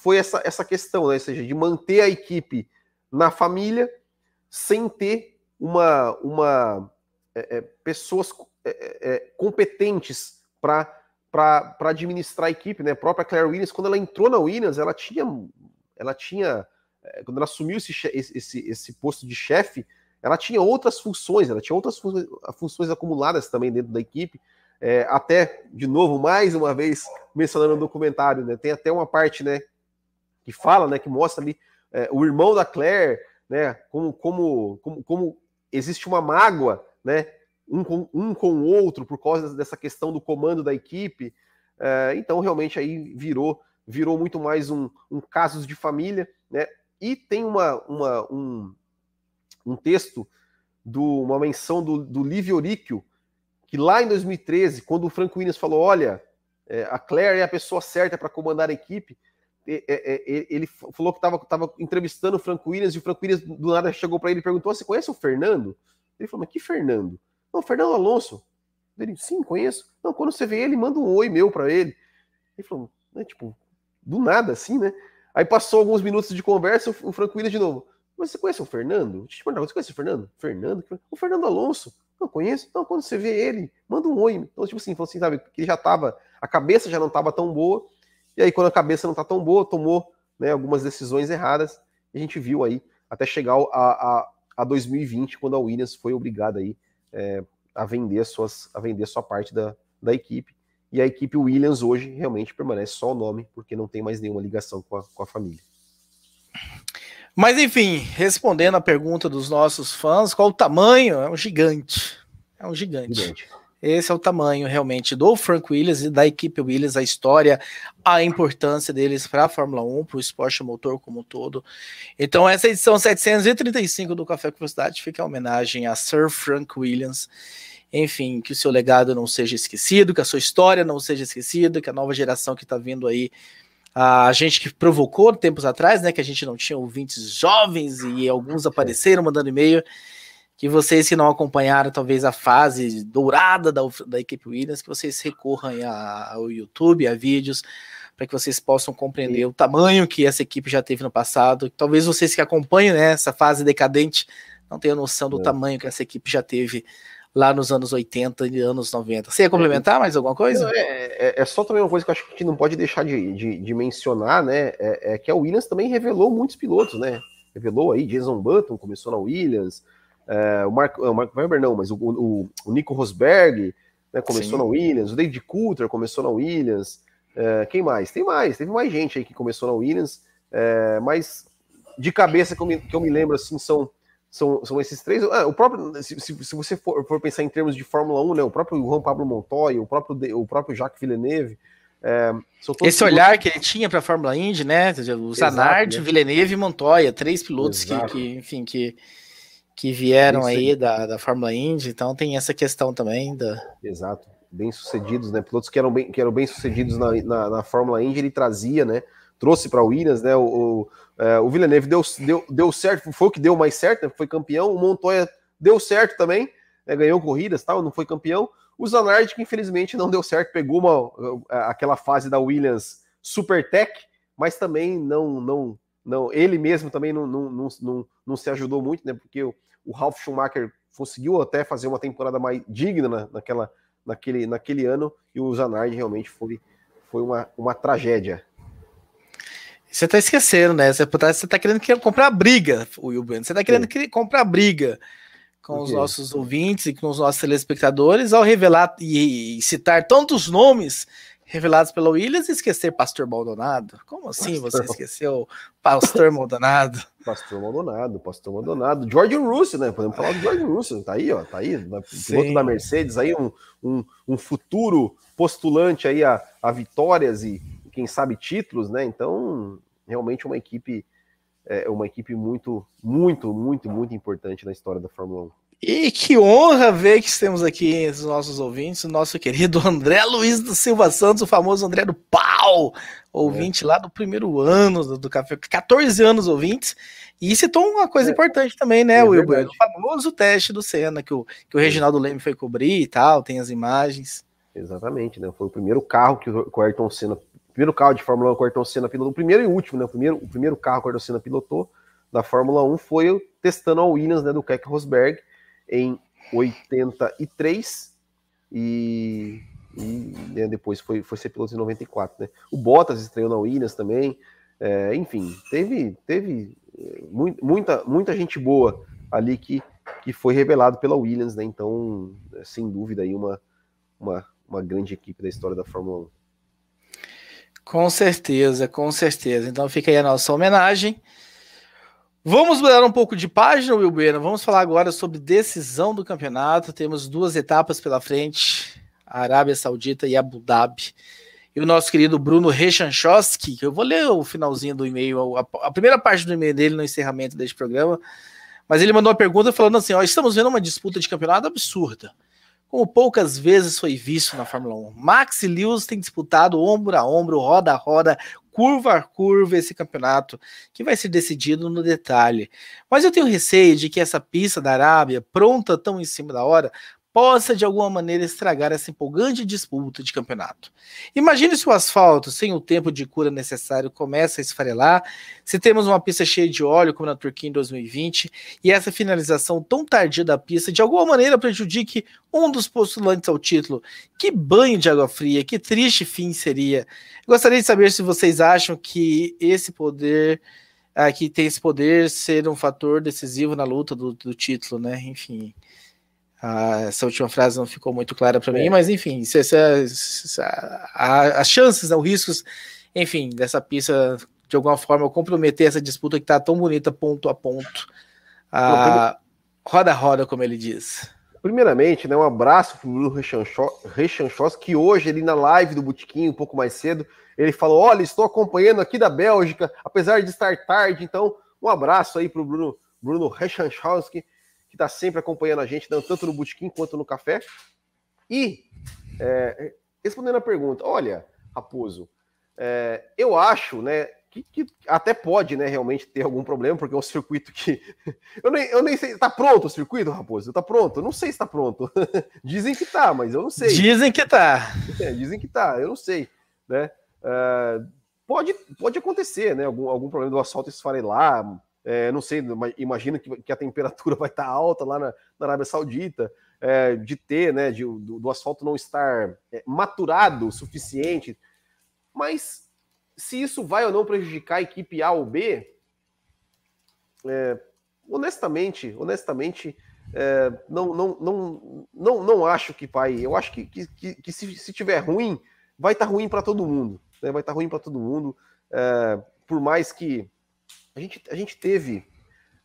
foi essa, essa questão, né? Ou seja, de manter a equipe na família sem ter uma, uma é, é, pessoas é, é, é, competentes para para administrar a equipe, né? A própria Claire Williams, quando ela entrou na Williams, ela tinha, ela tinha, quando ela assumiu esse, esse, esse posto de chefe, ela tinha outras funções, ela tinha outras funções acumuladas também dentro da equipe. É, até, de novo, mais uma vez, mencionando no documentário, né? Tem até uma parte, né? Que fala, né? Que mostra ali é, o irmão da Claire, né? Como, como, como, como existe uma mágoa, né? um com, um com o outro por causa dessa questão do comando da equipe. É, então, realmente, aí virou virou muito mais um, um casos de família, né? E tem uma, uma, um, um texto, do, uma menção do, do Livio Oríquio, que lá em 2013, quando o Frank Williams falou: olha, é, a Claire é a pessoa certa para comandar a equipe, ele falou que estava entrevistando o Frank Williams e o Frank Williams do nada chegou para ele e perguntou: Você conhece o Fernando? Ele falou: Mas que Fernando? Não, Fernando Alonso. Ele, sim, conheço. Não, quando você vê ele, manda um oi meu para ele. Ele falou, né, tipo, do nada assim, né? Aí passou alguns minutos de conversa, o Franco Williams de novo. Mas você conhece o Fernando? Deixa eu te perguntar, você conhece o Fernando? Fernando? O Fernando Alonso. Não conheço? Não, quando você vê ele, manda um oi. Então, tipo assim, falou assim, sabe, que já tava, a cabeça já não tava tão boa, e aí quando a cabeça não tá tão boa, tomou né, algumas decisões erradas, a gente viu aí, até chegar a, a, a 2020, quando a Williams foi obrigada aí é, a vender suas a vender sua parte da, da equipe. E a equipe Williams hoje realmente permanece só o nome, porque não tem mais nenhuma ligação com a, com a família. Mas enfim, respondendo a pergunta dos nossos fãs, qual o tamanho? É um gigante. É um gigante. gigante. Esse é o tamanho realmente do Frank Williams e da equipe Williams, a história, a importância deles para a Fórmula 1, para o esporte motor como um todo. Então, essa edição 735 do Café com Velocidade fica em homenagem a Sir Frank Williams. Enfim, que o seu legado não seja esquecido, que a sua história não seja esquecida, que a nova geração que está vindo aí a gente que provocou tempos atrás, né, que a gente não tinha ouvintes jovens e alguns apareceram mandando e-mail, que vocês que não acompanharam talvez a fase dourada da, da equipe Williams, que vocês recorram a, ao YouTube, a vídeos, para que vocês possam compreender Sim. o tamanho que essa equipe já teve no passado. Talvez vocês que acompanham né, essa fase decadente não tenham noção do é. tamanho que essa equipe já teve lá nos anos 80 e anos 90. Você ia complementar mais alguma coisa? É, é, é, só também uma coisa que eu acho que a gente não pode deixar de, de, de mencionar, né? É, é, que a Williams também revelou muitos pilotos, né? Revelou aí Jason Button, começou na Williams, é, o, Mark, o Mark Webber não, mas o, o, o Nico Rosberg né, começou Sim. na Williams, o David Coulter começou na Williams. É, quem mais? Tem mais, teve mais gente aí que começou na Williams, é, mas de cabeça que eu me, que eu me lembro assim são, são, são esses três. Ah, o próprio, se, se, se você for, for, pensar em termos de Fórmula 1, né, o próprio Juan Pablo Montoya, o próprio, o próprio Jacques Villeneuve. É, Esse olhar que ele tinha para a Fórmula Indy, né? O Zanardi, né? Villeneuve e Montoya, três pilotos que, que, enfim, que que vieram aí da, da Fórmula Indy, então tem essa questão também da. Exato, bem sucedidos, né? Pilotos que eram bem, que eram bem sucedidos na, na, na Fórmula Indy, ele trazia, né? Trouxe para o Williams, né? O, o, é, o Villeneuve deu, deu, deu certo, foi o que deu mais certo, né? foi campeão. O Montoya deu certo também, né? ganhou corridas, tal, não foi campeão. O Zanardi, que infelizmente não deu certo, pegou uma, aquela fase da Williams Super Tech, mas também não, não, não, ele mesmo também não, não, não, não, se ajudou muito, né? Porque o, o Ralf Schumacher conseguiu até fazer uma temporada mais digna na, naquela, naquele, naquele ano, e o Zanardi realmente foi, foi uma, uma tragédia. Você tá esquecendo, né? Você tá, você tá querendo comprar briga, o Will Você tá querendo Sim. comprar briga com os nossos ouvintes e com os nossos telespectadores ao revelar e, e citar tantos nomes revelados pela Williams e esquecer Pastor Maldonado? Como assim Pastor... você esqueceu Pastor Maldonado? Pastor Maldonado, Pastor Maldonado. George Russell, né? Podemos falar do George Russell, tá aí, ó, tá aí, piloto da Mercedes, aí um, um, um, futuro postulante aí a, a vitórias e quem sabe títulos, né? Então, realmente uma equipe é uma equipe muito, muito, muito, muito importante na história da Fórmula 1. E que honra ver que temos aqui os nossos ouvintes, o nosso querido André Luiz do Silva Santos, o famoso André do Pau, ouvinte é. lá do primeiro ano do, do, Café, 14 anos ouvintes, e citou uma coisa é. importante também, né, é Wilber? O famoso teste do Senna, que o, que o Reginaldo Leme foi cobrir e tal, tem as imagens. Exatamente, né? Foi o primeiro carro que o Ayrton Senna, primeiro carro de Fórmula 1 que o Ayrton Senna pilotou, o primeiro e último, né? O primeiro, o primeiro carro que o Ayrton Senna pilotou da Fórmula 1 foi testando a Williams, né, do Keck Rosberg, em 83 e, e né, depois foi, foi ser piloto em 94. Né? O Bottas estreou na Williams também. É, enfim, teve, teve é, muita, muita gente boa ali que, que foi revelado pela Williams, né? Então, é, sem dúvida, aí uma, uma, uma grande equipe da história da Fórmula 1. Com certeza, com certeza. Então fica aí a nossa homenagem. Vamos mudar um pouco de página, Will. Vamos falar agora sobre decisão do campeonato. Temos duas etapas pela frente: a Arábia Saudita e Abu Dhabi. E o nosso querido Bruno Rechanchowski, que eu vou ler o finalzinho do e-mail, a, a, primeira parte do e-mail dele no encerramento deste programa. Mas ele mandou uma pergunta falando assim: ó, estamos vendo uma disputa de campeonato absurda como poucas vezes foi visto na Fórmula 1. Max e Lewis têm disputado ombro a ombro, roda a roda, curva a curva esse campeonato, que vai ser decidido no detalhe. Mas eu tenho receio de que essa pista da Arábia, pronta tão em cima da hora, possa de alguma maneira estragar essa empolgante disputa de campeonato. Imagine se o asfalto, sem o tempo de cura necessário, começa a esfarelar, se temos uma pista cheia de óleo, como na Turquia em 2020, e essa finalização tão tardia da pista de alguma maneira prejudique um dos postulantes ao título. Que banho de água fria, que triste fim seria. Gostaria de saber se vocês acham que esse poder ah, que tem esse poder ser um fator decisivo na luta do, do título, né? Enfim. Ah, essa última frase não ficou muito clara para é. mim, mas enfim, se, se, se, a, as chances, os riscos, enfim, dessa pista de alguma forma comprometer essa disputa que está tão bonita ponto a ponto, ah, roda a roda, como ele diz. Primeiramente, né, um abraço para o Bruno Rechanchos, que hoje, ali na live do Botiquinho, um pouco mais cedo, ele falou: Olha, estou acompanhando aqui da Bélgica, apesar de estar tarde. Então, um abraço aí para o Bruno, Bruno Rechanchowski, que está sempre acompanhando a gente, tanto no Botequim quanto no café. E, é, respondendo a pergunta, olha, Raposo, é, eu acho, né, que, que, até pode, né, realmente ter algum problema, porque é um circuito que. eu, nem, eu nem sei. Está pronto o circuito, Raposo? Está pronto? Eu não sei se está pronto. dizem que está, mas eu não sei. Dizem que está. É, dizem que está, eu não sei. Né? Uh, pode, pode acontecer, né? Algum, algum problema do asfalto esfarelar, é, não sei, imagino que, que, a temperatura vai estar alta lá na, na Arábia Saudita, é, de ter, né, de, do, do asfalto não estar é, maturado o suficiente. Mas se isso vai ou não prejudicar a equipe A ou B, é, honestamente, honestamente, é, não, não, não, não, não acho que vai. Eu acho que, que, que, se, se tiver ruim, vai estar ruim para todo mundo. Né? Vai estar ruim para todo mundo. É, por mais que a gente, a gente teve.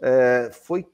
É, foi.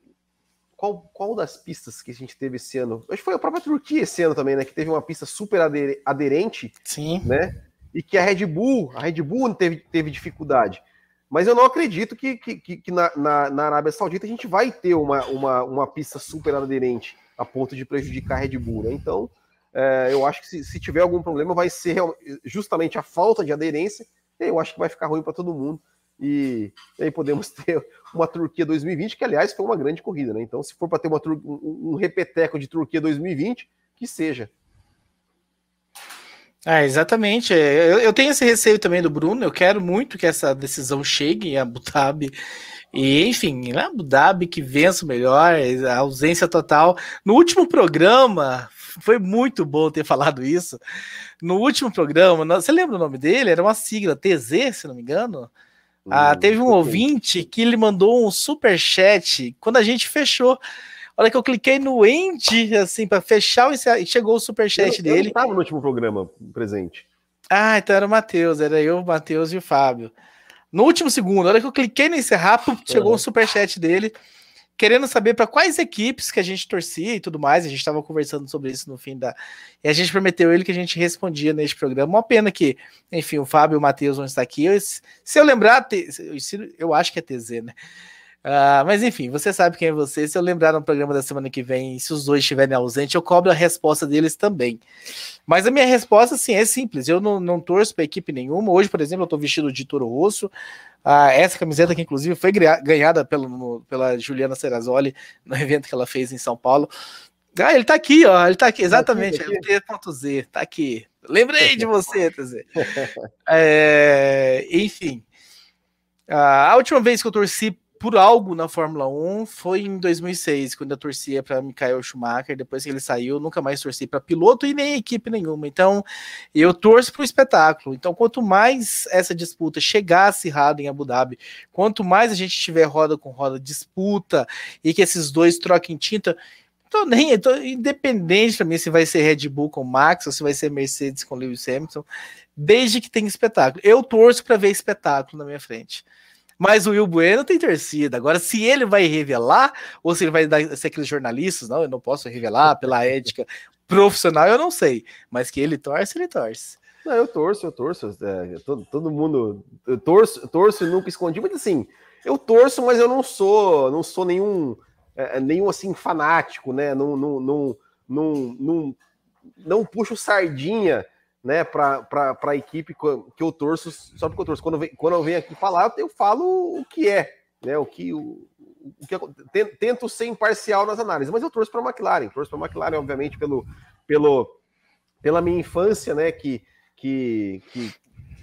Qual, qual das pistas que a gente teve esse ano? Acho que foi a própria Turquia esse ano também, né? Que teve uma pista super aderente. Sim. Né? E que a Red Bull, a Red Bull teve, teve dificuldade. Mas eu não acredito que, que, que na, na, na, Arábia Saudita a gente vai ter uma, uma, uma pista super aderente a ponto de prejudicar a Red Bull. Né? Então, é, eu acho que se, se, tiver algum problema, vai ser justamente a falta de aderência. Eu acho que vai ficar ruim para todo mundo. E, aí podemos ter uma Turquia 2020, que aliás foi uma grande corrida, né? Então, se for para ter uma, um, repeteco de Turquia 2020, que seja. É, exatamente. É, eu, eu, tenho esse receio também do Bruno. Eu quero muito que essa decisão chegue em Abu Dhabi. E, enfim, né, Abu Dhabi que vença o melhor, a ausência total. No último programa, foi muito bom ter falado isso. No último programa, você lembra o nome dele? Era uma sigla, TZ, se não me engano. Ah, hum, teve um ouvinte que ele mandou um super chat quando a gente fechou. A hora que eu cliquei no end, assim, para fechar e chegou o superchat dele. Ele estava no último programa presente. Ah, então era o Matheus, era eu, o Matheus e o Fábio. No último segundo, a hora que eu cliquei no encerrar, chegou o superchat dele querendo saber para quais equipes que a gente torcia e tudo mais. A gente estava conversando sobre isso no fim da. E a gente prometeu ele que a gente respondia neste programa. Uma pena que, enfim, o Fábio e o Matheus vão estar aqui. Eu, se eu lembrar, eu acho que é TZ, né? Uh, mas enfim, você sabe quem é você. Se eu lembrar no programa da semana que vem, se os dois estiverem ausentes, eu cobro a resposta deles também. Mas a minha resposta, assim, é simples. Eu não, não torço para equipe nenhuma. Hoje, por exemplo, eu estou vestido de Toro Rosso. Uh, essa camiseta que, inclusive, foi ganhada pelo, no, pela Juliana Serrazoli no evento que ela fez em São Paulo. Ah, ele está aqui, ó. Ele está aqui, exatamente. Tá aqui, aqui. Z, tá aqui. Lembrei de você, TZ. É, enfim. Uh, a última vez que eu torci por algo na Fórmula 1 foi em 2006, quando eu torcia para Michael Schumacher. Depois que ele saiu, nunca mais torci para piloto e nem equipe nenhuma. Então, eu torço para o espetáculo. Então, quanto mais essa disputa chegar acirrada em Abu Dhabi, quanto mais a gente tiver roda com roda disputa e que esses dois troquem tinta, tô nem, tô independente para mim se vai ser Red Bull com Max ou se vai ser Mercedes com Lewis Hamilton, desde que tenha espetáculo. Eu torço para ver espetáculo na minha frente. Mas o Will Bueno tem torcida. Agora, se ele vai revelar, ou se ele vai dar, ser aqueles jornalistas, não, eu não posso revelar pela ética profissional, eu não sei. Mas que ele torce, ele torce. Não, eu torço, eu torço. É, todo, todo mundo. Eu torço, torço e nunca escondi, mas assim, eu torço, mas eu não sou, não sou nenhum, é, nenhum assim, fanático, né? Não, não, não, não, não, não puxo sardinha né, para a equipe que eu torço, só porque eu torço. Quando quando eu venho aqui falar, eu falo o que é, né, o que, o, o que tento ser imparcial nas análises, mas eu torço para a McLaren, torço para a McLaren, obviamente, pelo, pelo, pela minha infância, né, que, que, que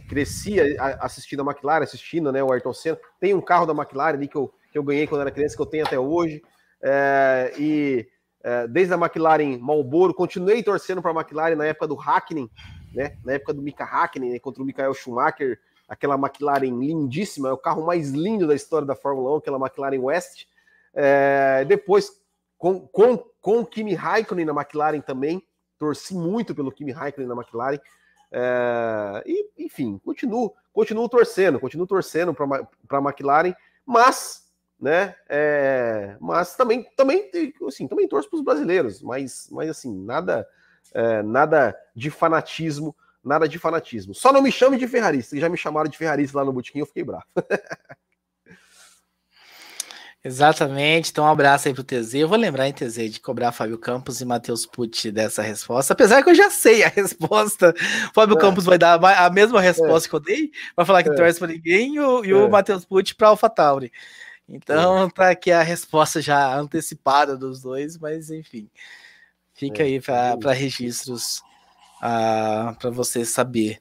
crescia assistindo a McLaren, assistindo né, o Ayrton Senna. Tem um carro da McLaren ali que eu, que eu ganhei quando era criança, que eu tenho até hoje. É, e é, desde a McLaren Marlboro, continuei torcendo para a McLaren na época do Hackney, né? Na época do Mika Hakkinen, né? contra o Michael Schumacher, aquela McLaren lindíssima, é o carro mais lindo da história da Fórmula 1, aquela McLaren West. É, depois, com, com, com o Kimi Raikkonen na McLaren também, torci muito pelo Kimi Raikkonen na McLaren. É, e, enfim, continuo, continuo torcendo, continuo torcendo para a McLaren, mas, né, é, mas também, também, assim, também torço para os brasileiros, mas, mas assim, nada, é, nada de fanatismo, nada de fanatismo. Só não me chame de ferrarista, já me chamaram de ferrarista lá no botequim, eu fiquei bravo. Exatamente, então um abraço aí pro TZ. Eu vou lembrar em TZ de cobrar Fábio Campos e Matheus Pucci dessa resposta, apesar que eu já sei a resposta. Fábio é. Campos vai dar a mesma resposta é. que eu dei, vai falar que é. torce para ninguém e o, e o é. Matheus Pucci para AlphaTauri. Então tá aqui a resposta já antecipada dos dois, mas enfim. Fica é, aí para registros uh, ah, para você saber.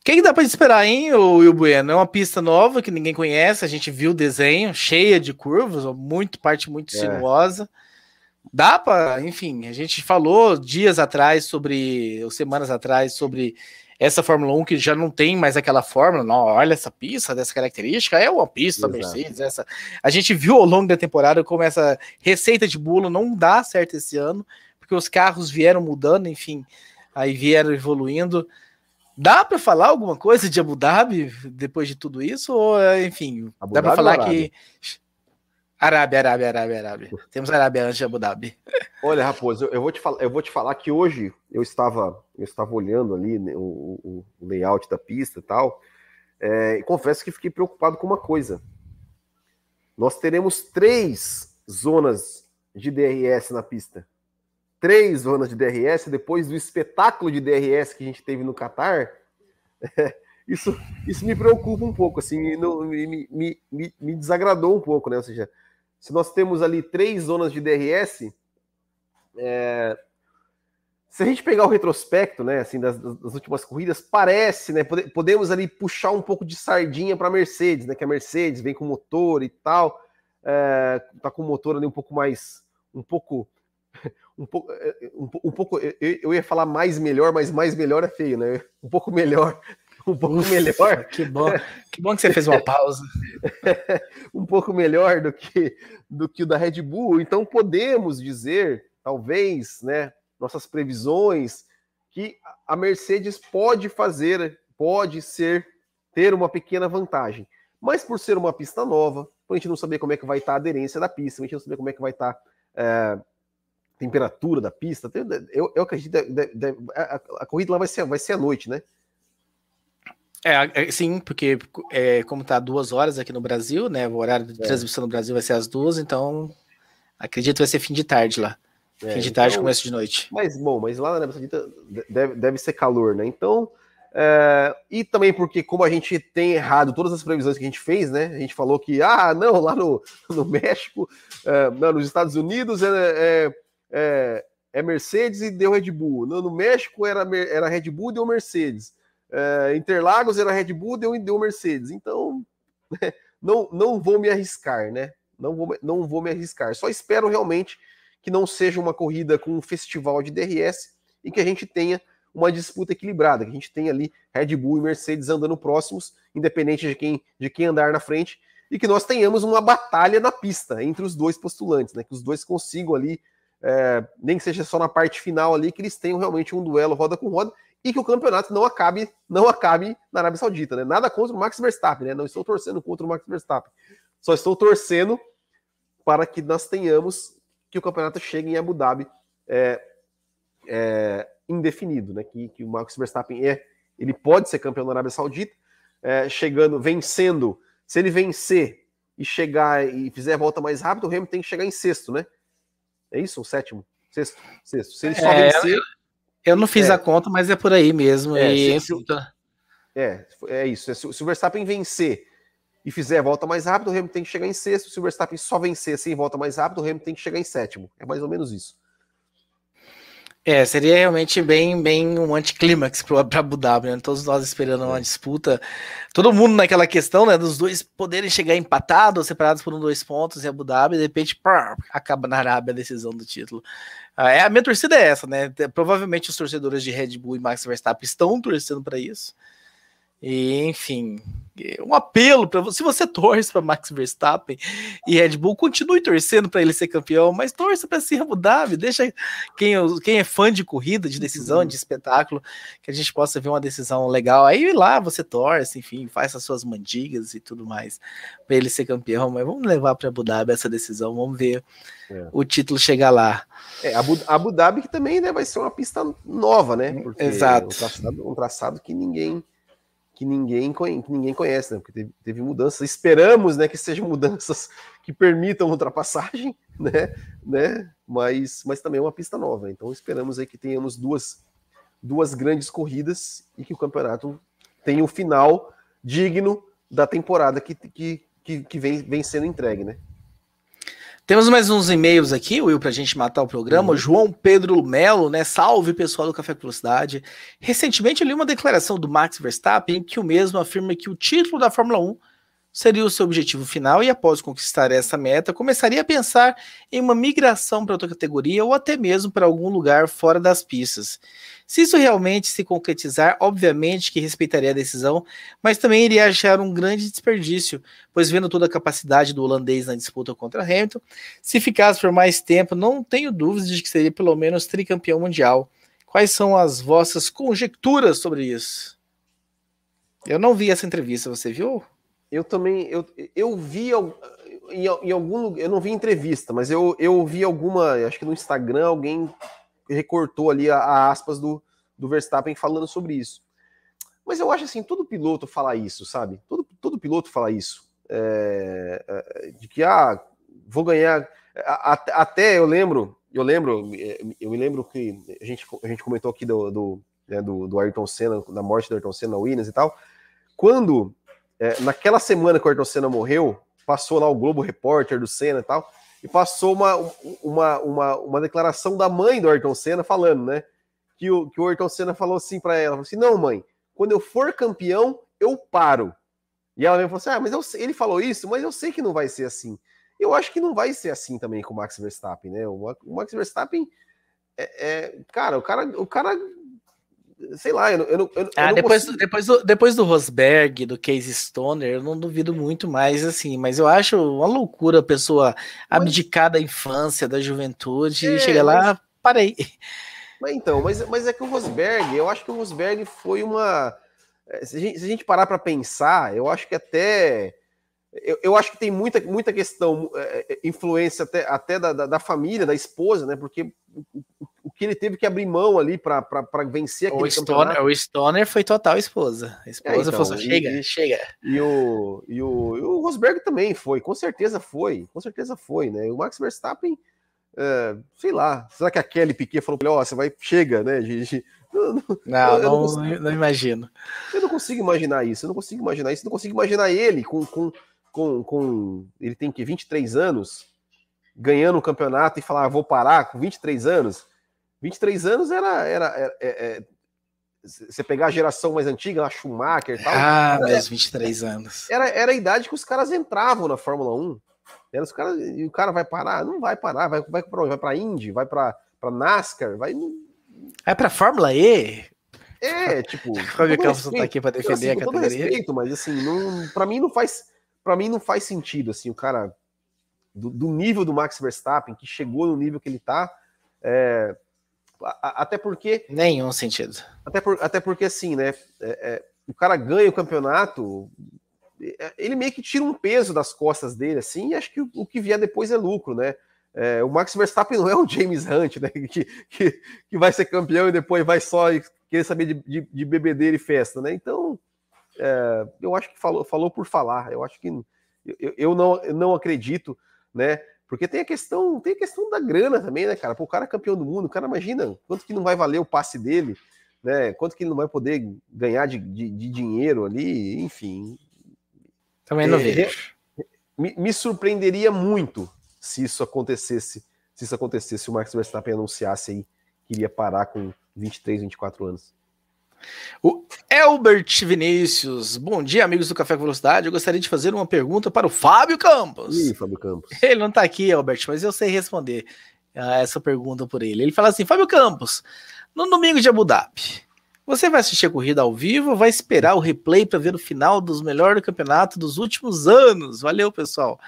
O que, que dá para esperar, hein, o Will Bueno? É uma pista nova que ninguém conhece, a gente viu o desenho, cheia de curvas, muito parte muito é. sinuosa. Dá para, enfim, a gente falou dias atrás sobre, ou semanas atrás, sobre essa Fórmula 1 que já não tem mais aquela fórmula, não, olha essa pista dessa característica, é uma pista Exato. Mercedes, essa. A gente viu ao longo da temporada como essa receita de bolo não dá certo esse ano, porque os carros vieram mudando, enfim, aí vieram evoluindo. Dá para falar alguma coisa de Abu Dhabi depois de tudo isso? Ou, enfim, Abu dá para falar que Arábia, Arábia, Arábia, Arábia. Temos Arábia antes de Abu Dhabi. Olha, Raposo, eu vou te falar, eu vou te falar que hoje eu estava, eu estava olhando ali né, o, o, layout da pista e tal, é, e confesso que fiquei preocupado com uma coisa. Nós teremos três zonas de DRS na pista. Três zonas de DRS depois do espetáculo de DRS que a gente teve no Catar. É, isso, isso me preocupa um pouco, assim, me, me, me, me desagradou um pouco, né? Ou seja, se nós temos ali três zonas de DRS, é, se a gente pegar o retrospecto, né, assim, das, das, últimas corridas, parece, né, podemos ali puxar um pouco de sardinha para a Mercedes, né, que a Mercedes vem com motor e tal, é, tá com o motor ali um pouco mais, um pouco, um pouco, é, um, um pouco, eu, eu ia falar mais melhor, mas mais melhor é feio, né, um pouco melhor um pouco Ufa, melhor. Que bom, que bom que você fez uma pausa. um pouco melhor do que, do que o da Red Bull. Então podemos dizer, talvez, né, nossas previsões, que a Mercedes pode fazer, pode ser, ter uma pequena vantagem. Mas por ser uma pista nova, por a gente não saber como é que vai estar a aderência da pista, a gente não saber como é que vai estar é, a temperatura da pista, eu, eu acredito que a, a, corrida lá vai ser, vai ser à noite, né? É, é, sim, porque é, como está duas horas aqui no Brasil, né? O horário de é. transmissão no Brasil vai ser às duas, então acredito que vai ser fim de tarde lá. É, fim de tarde, então, começo de noite. Mas bom, mas lá na Arábia Saudita deve, deve ser calor, né? Então, é, e também porque, como a gente tem errado todas as previsões que a gente fez, né? A gente falou que, ah, não, lá no, no México, é, não, nos Estados Unidos é, é, é, é Mercedes e deu Red Bull. No, no México era, era Red Bull e deu Mercedes. É, Interlagos era Red Bull, deu, deu Mercedes. Então, não, não vou me arriscar, né? Não vou, não vou me arriscar. Só espero realmente que não seja uma corrida com um festival de DRS e que a gente tenha uma disputa equilibrada, que a gente tenha ali Red Bull e Mercedes andando próximos, independente de quem, de quem andar na frente, e que nós tenhamos uma batalha na pista entre os dois postulantes, né? Que os dois consigam ali, é, nem que seja só na parte final ali, que eles tenham realmente um duelo roda com roda e que o campeonato não acabe, não acabe na Arábia Saudita, né? Nada contra o Max Verstappen, né? Não estou torcendo contra o Max Verstappen. Só estou torcendo para que nós tenhamos que o campeonato chegue em Abu Dhabi é, é, indefinido, né? Que, que o Max Verstappen é, ele pode ser campeão da Arábia Saudita, é, chegando, vencendo. Se ele vencer e chegar e fizer a volta mais rápido, o Hamilton tem que chegar em sexto, né? É isso? O sétimo? Sexto? Sexto. Se ele só é, vencer. Eu não fiz é. a conta, mas é por aí mesmo. É, e... se, é, é isso. Se, se, o Verstappen vencer e fizer a volta mais rápido, o Hamilton tem que chegar em sexto. Se o Verstappen só vencer sem volta mais rápido, o Hamilton tem que chegar em sétimo. É mais ou menos isso. É, seria realmente bem, bem um anticlímax para Abu Dhabi, né? Todos nós esperando uma disputa. Todo mundo naquela questão, né? Dos dois poderem chegar empatados, separados por um, dois pontos em Abu Dhabi, e de repente, pá, acaba na Arábia a decisão do título. Ah, é, a minha torcida é essa, né? Provavelmente os torcedores de Red Bull e Max Verstappen estão torcendo para isso. E, enfim, um apelo para você. Se você torce para Max Verstappen e Red Bull, continue torcendo para ele ser campeão, mas torça para ser Abu Dhabi. Deixa quem, quem é fã de corrida, de decisão, uhum. de espetáculo, que a gente possa ver uma decisão legal. Aí lá você torce, enfim, faz as suas mandigas e tudo mais para ele ser campeão. Mas vamos levar para Abu Dhabi essa decisão, vamos ver é. o título chegar lá. É, Abu, Abu Dhabi que também né, vai ser uma pista nova, né? Porque Exato. Um traçado, um traçado que ninguém que ninguém, que ninguém conhece, né? Porque teve, teve, mudanças. Esperamos, né, que sejam mudanças que permitam ultrapassagem, né? né? Mas, mas também é uma pista nova. Então esperamos aí que tenhamos duas, duas grandes corridas e que o campeonato tenha um final digno da temporada que, que, que, que vem, vem sendo entregue, né? Temos mais uns e-mails aqui, Will, para a gente matar o programa. Uhum. João Pedro Melo, né? Salve pessoal do Café com Velocidade. Recentemente eu li uma declaração do Max Verstappen que o mesmo afirma que o título da Fórmula 1 seria o seu objetivo final e após conquistar essa meta, começaria a pensar em uma migração para outra categoria ou até mesmo para algum lugar fora das pistas. Se isso realmente se concretizar, obviamente que respeitaria a decisão, mas também iria achar um grande desperdício, pois vendo toda a capacidade do holandês na disputa contra Hamilton, se ficasse por mais tempo, não tenho dúvidas de que seria pelo menos tricampeão mundial. Quais são as vossas conjecturas sobre isso? Eu não vi essa entrevista, você viu? Eu também, eu, eu vi em, em algum eu não vi entrevista, mas eu, eu vi alguma, acho que no Instagram alguém recortou ali a, a aspas do, do Verstappen falando sobre isso. Mas eu acho assim, todo piloto fala isso, sabe? Todo, todo piloto fala isso. É, é, de que, ah, vou ganhar. até eu lembro, eu lembro, eu me lembro que a gente, a gente comentou aqui do, do, né, do, do Ayrton Senna, da morte do Ayrton Senna, Williams e tal. Quando é, naquela semana que o Ayrton Senna morreu, passou lá o Globo Repórter do Senna e tal, e passou uma, uma, uma, uma declaração da mãe do Ayrton Senna falando, né? Que o, que o Ayrton Senna falou assim para ela: assim, não, mãe, quando eu for campeão, eu paro. E ela mesmo falou assim: ah, mas eu, ele falou isso, mas eu sei que não vai ser assim. Eu acho que não vai ser assim também com o Max Verstappen, né? O Max Verstappen é, é, cara, o cara, o cara sei lá, eu, eu, eu, ah, depois, depois, do, depois do Rosberg, do Case Stoner, eu não duvido muito mais, assim, mas eu acho uma loucura a pessoa abdicar da infância, da juventude, é, e chegar lá, mas... parei. Mas então, mas, mas é que o Rosberg, eu acho que o Rosberg foi uma. Eh, se a gente, se a gente parar para pensar, eu acho que até. Eu, eu, acho que tem muita, muita questão, é, influência até, até da, da, da, família, da esposa, né? Porque o, o, que ele teve que abrir mão ali para vencer aquele o Stoner, O Stoner foi total esposa. A esposa é, então, falou assim, chega, e, chega. E o, e, o, e o Rosberg também foi, com certeza foi, com certeza foi, né? O Max Verstappen é, sei lá, será que a Kelly Piquet falou para ele, ó, oh, você vai, chega, né? Não, não, não, não, consigo, não, imagino. Eu não consigo imaginar isso, eu não consigo imaginar isso, não consigo imaginar ele com, com, com, com ele tem que 23 anos, ganhando um campeonato e falar, ah, vou parar com 23 anos. 23 anos era, era, era é, é, você pegar a geração mais antiga, a Schumacher e tal. Ah, era, 23 anos. Era, era a idade que os caras entravam na Fórmula 1. Era os cara, e o cara vai parar? Não vai parar, vai, vai para onde? Vai para Indy, vai para NASCAR, vai. Vai para Fórmula E? É, tipo. Fábio Campos tá aqui para defender assim, a categoria. Respeito, mas assim, não, para mim não faz, para mim não faz sentido assim, o cara do, do, nível do Max Verstappen que chegou no nível que ele tá, é, até porque nenhum sentido. Até, por, até porque assim, né? É, é, o cara ganha o campeonato ele meio que tira um peso das costas dele, assim, e acho que o, o que vier depois é lucro, né? É, o Max Verstappen não é um James Hunt, né? Que, que, que vai ser campeão e depois vai só querer saber de, de, de bebedeira e festa, né? Então, é, eu acho que falou, falou por falar. Eu acho que eu, eu, não, eu não acredito, né? Porque tem a questão, tem a questão da grana também, né, cara? Pô, o cara é campeão do mundo, o cara imagina quanto que não vai valer o passe dele, né? Quanto que ele não vai poder ganhar de, de, de dinheiro ali, enfim. Também não é, vejo. Me, me, surpreenderia muito se isso acontecesse, se isso acontecesse, o Max Verstappen anunciasse aí que iria parar com 23, 24 anos. O Elbert Vinícius, bom dia, amigos do Café com Velocidade. Eu gostaria de fazer uma pergunta para o Fábio Campos. Ih, Fábio Campos. Ele não está aqui, Elbert, mas eu sei responder essa pergunta por ele. Ele fala assim: Fábio Campos, no domingo de Abu Dhabi, você vai assistir a corrida ao vivo ou vai esperar o replay para ver o final dos melhores do campeonato dos últimos anos? Valeu, pessoal.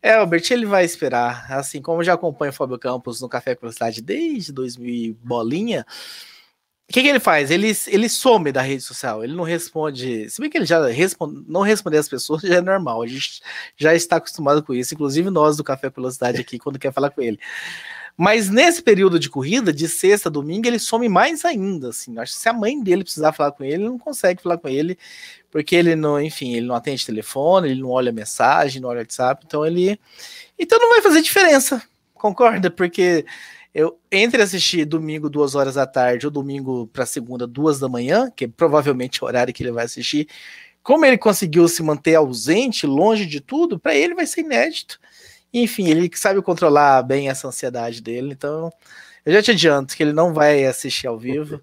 É, Albert, ele vai esperar. Assim como já acompanha o Fábio Campos no Café com Velocidade desde 2000 bolinha. O que, que, ele faz? Ele, ele some da rede social, ele não responde. Se bem que ele já responde, não responder as pessoas já é normal, a gente já está acostumado com isso, inclusive nós do Café Velocidade aqui, quando quer falar com ele. Mas nesse período de corrida, de sexta a domingo, ele some mais ainda, assim. Acho que se a mãe dele precisar falar com ele, ele não consegue falar com ele, porque ele não, enfim, ele não atende telefone, ele não olha mensagem, não olha WhatsApp, então ele então não vai fazer diferença. Concorda? Porque eu entre assistir domingo duas horas da tarde ou domingo para segunda duas da manhã, que é provavelmente o horário que ele vai assistir, como ele conseguiu se manter ausente, longe de tudo, para ele vai ser inédito. Enfim, ele sabe controlar bem essa ansiedade dele, então eu já te adianto que ele não vai assistir ao vivo,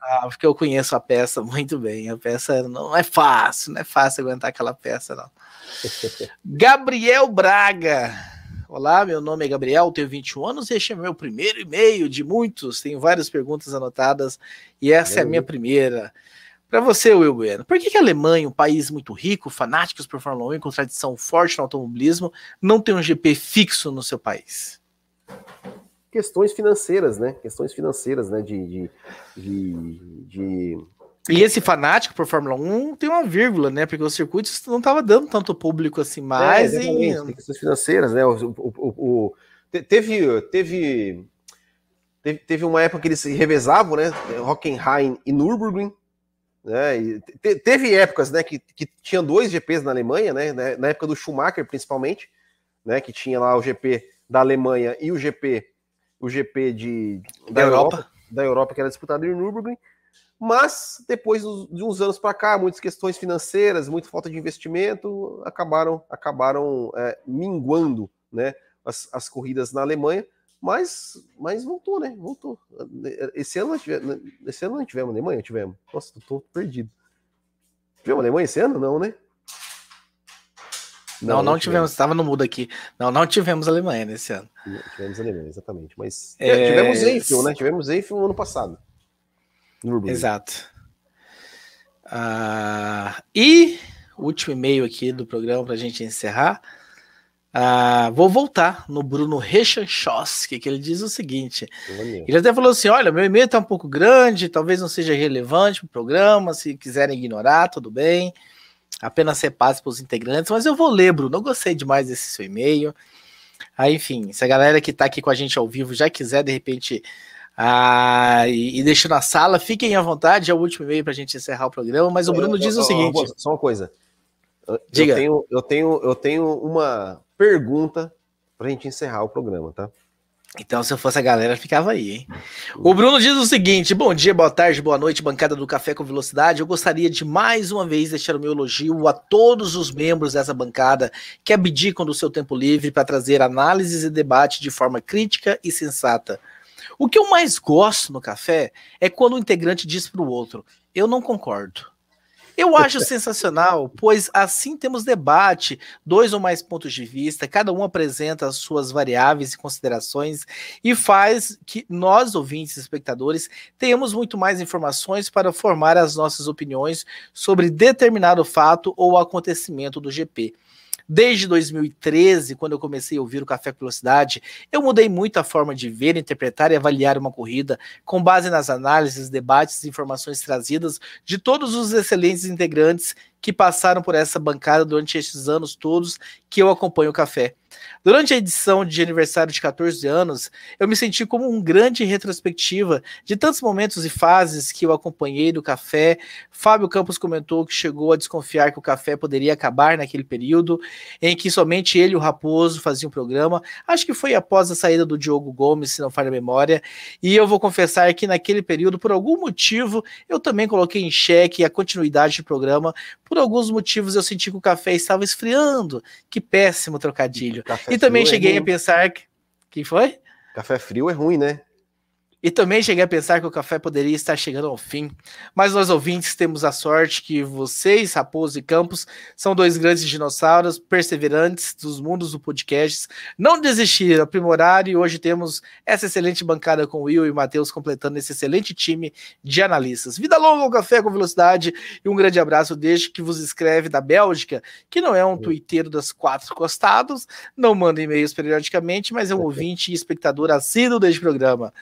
ah, porque eu conheço a peça muito bem. A peça não é fácil, não é fácil aguentar aquela peça, não. Gabriel Braga. Olá, meu nome é Gabriel, tenho 21 anos e este é meu primeiro e-mail de muitos. Tenho várias perguntas anotadas e essa é, é a minha primeira. Para você, Will Bueno, por que, que a Alemanha, um país muito rico, fanáticos por Fórmula 1 com tradição forte no automobilismo, não tem um GP fixo no seu país? Questões financeiras, né? Questões financeiras, né? De, de, de, de... E esse fanático por Fórmula 1 tem uma vírgula, né? Porque o circuito não estava dando tanto público assim mais. É, e... questões financeiras, né? O, o, o, o, teve, teve, teve, uma época que eles revezavam, né? Hockenheim e Nürburgring, né? Te, teve épocas né, que, que tinha dois GPs na Alemanha, né, na época do Schumacher principalmente, né, que tinha lá o GP da Alemanha e o GP o GP de, da, da Europa. Europa. da Europa que era disputado em Nürburgring, mas depois de uns anos para cá, muitas questões financeiras, muita falta de investimento, acabaram acabaram é, minguando né, as, as corridas na Alemanha. Mas, mas voltou, né? Voltou. Esse ano, tivemos, esse ano não tivemos Alemanha? Tivemos. Nossa, tô perdido. Tivemos Alemanha esse ano? Não, né? Não, não, não tivemos. Estava no mudo aqui. Não, não tivemos Alemanha nesse ano. Tivemos Alemanha, exatamente. Mas é... tivemos Eiffel, né? Tivemos Eiffel no ano passado. Exato. Uh, e o último e-mail aqui do programa para a gente encerrar. Uh, vou voltar no Bruno Rechanchowski, que ele diz o seguinte: ele até falou assim: olha, meu e-mail está um pouco grande, talvez não seja relevante para o programa, se quiserem ignorar, tudo bem. Apenas repasse para os integrantes, mas eu vou ler, Bruno. Eu gostei demais desse seu e-mail. Aí, enfim, se a galera que está aqui com a gente ao vivo já quiser, de repente, ah, e, e deixar na sala, fiquem à vontade, é o último e-mail para a gente encerrar o programa. Mas o Bruno diz o seguinte: só uma coisa. Diga. Eu tenho, eu tenho, eu tenho uma pergunta para a gente encerrar o programa, tá? Então, se eu fosse a galera, ficava aí, hein? O Bruno diz o seguinte: bom dia, boa tarde, boa noite, bancada do Café com Velocidade. Eu gostaria de mais uma vez deixar o meu elogio a todos os membros dessa bancada que abdicam do seu tempo livre para trazer análises e debate de forma crítica e sensata. O que eu mais gosto no café é quando o integrante diz para o outro: eu não concordo. Eu acho sensacional, pois assim temos debate, dois ou mais pontos de vista, cada um apresenta as suas variáveis e considerações e faz que nós, ouvintes e espectadores, tenhamos muito mais informações para formar as nossas opiniões sobre determinado fato ou acontecimento do GP. Desde 2013, quando eu comecei a ouvir o Café com Velocidade, eu mudei muito a forma de ver, interpretar e avaliar uma corrida, com base nas análises, debates e informações trazidas de todos os excelentes integrantes que passaram por essa bancada durante esses anos todos que eu acompanho o café. Durante a edição de aniversário de 14 anos, eu me senti como um grande retrospectiva de tantos momentos e fases que eu acompanhei do café. Fábio Campos comentou que chegou a desconfiar que o café poderia acabar naquele período em que somente ele e o Raposo faziam o programa. Acho que foi após a saída do Diogo Gomes, se não falha a memória. E eu vou confessar que naquele período, por algum motivo, eu também coloquei em xeque a continuidade do programa por alguns motivos eu senti que o café estava esfriando. Que péssimo trocadilho. e também é cheguei é a pensar que. Quem foi? Café frio é ruim, né? E também cheguei a pensar que o café poderia estar chegando ao fim. Mas nós ouvintes temos a sorte que vocês, Raposo e Campos, são dois grandes dinossauros perseverantes dos mundos do podcast. Não desistiram, aprimoraram e hoje temos essa excelente bancada com o Will e o Matheus completando esse excelente time de analistas. Vida longa ao café com velocidade e um grande abraço desde que vos escreve da Bélgica, que não é um tuiteiro das quatro costados, não manda e-mails periodicamente, mas é um ouvinte e espectador assíduo deste programa.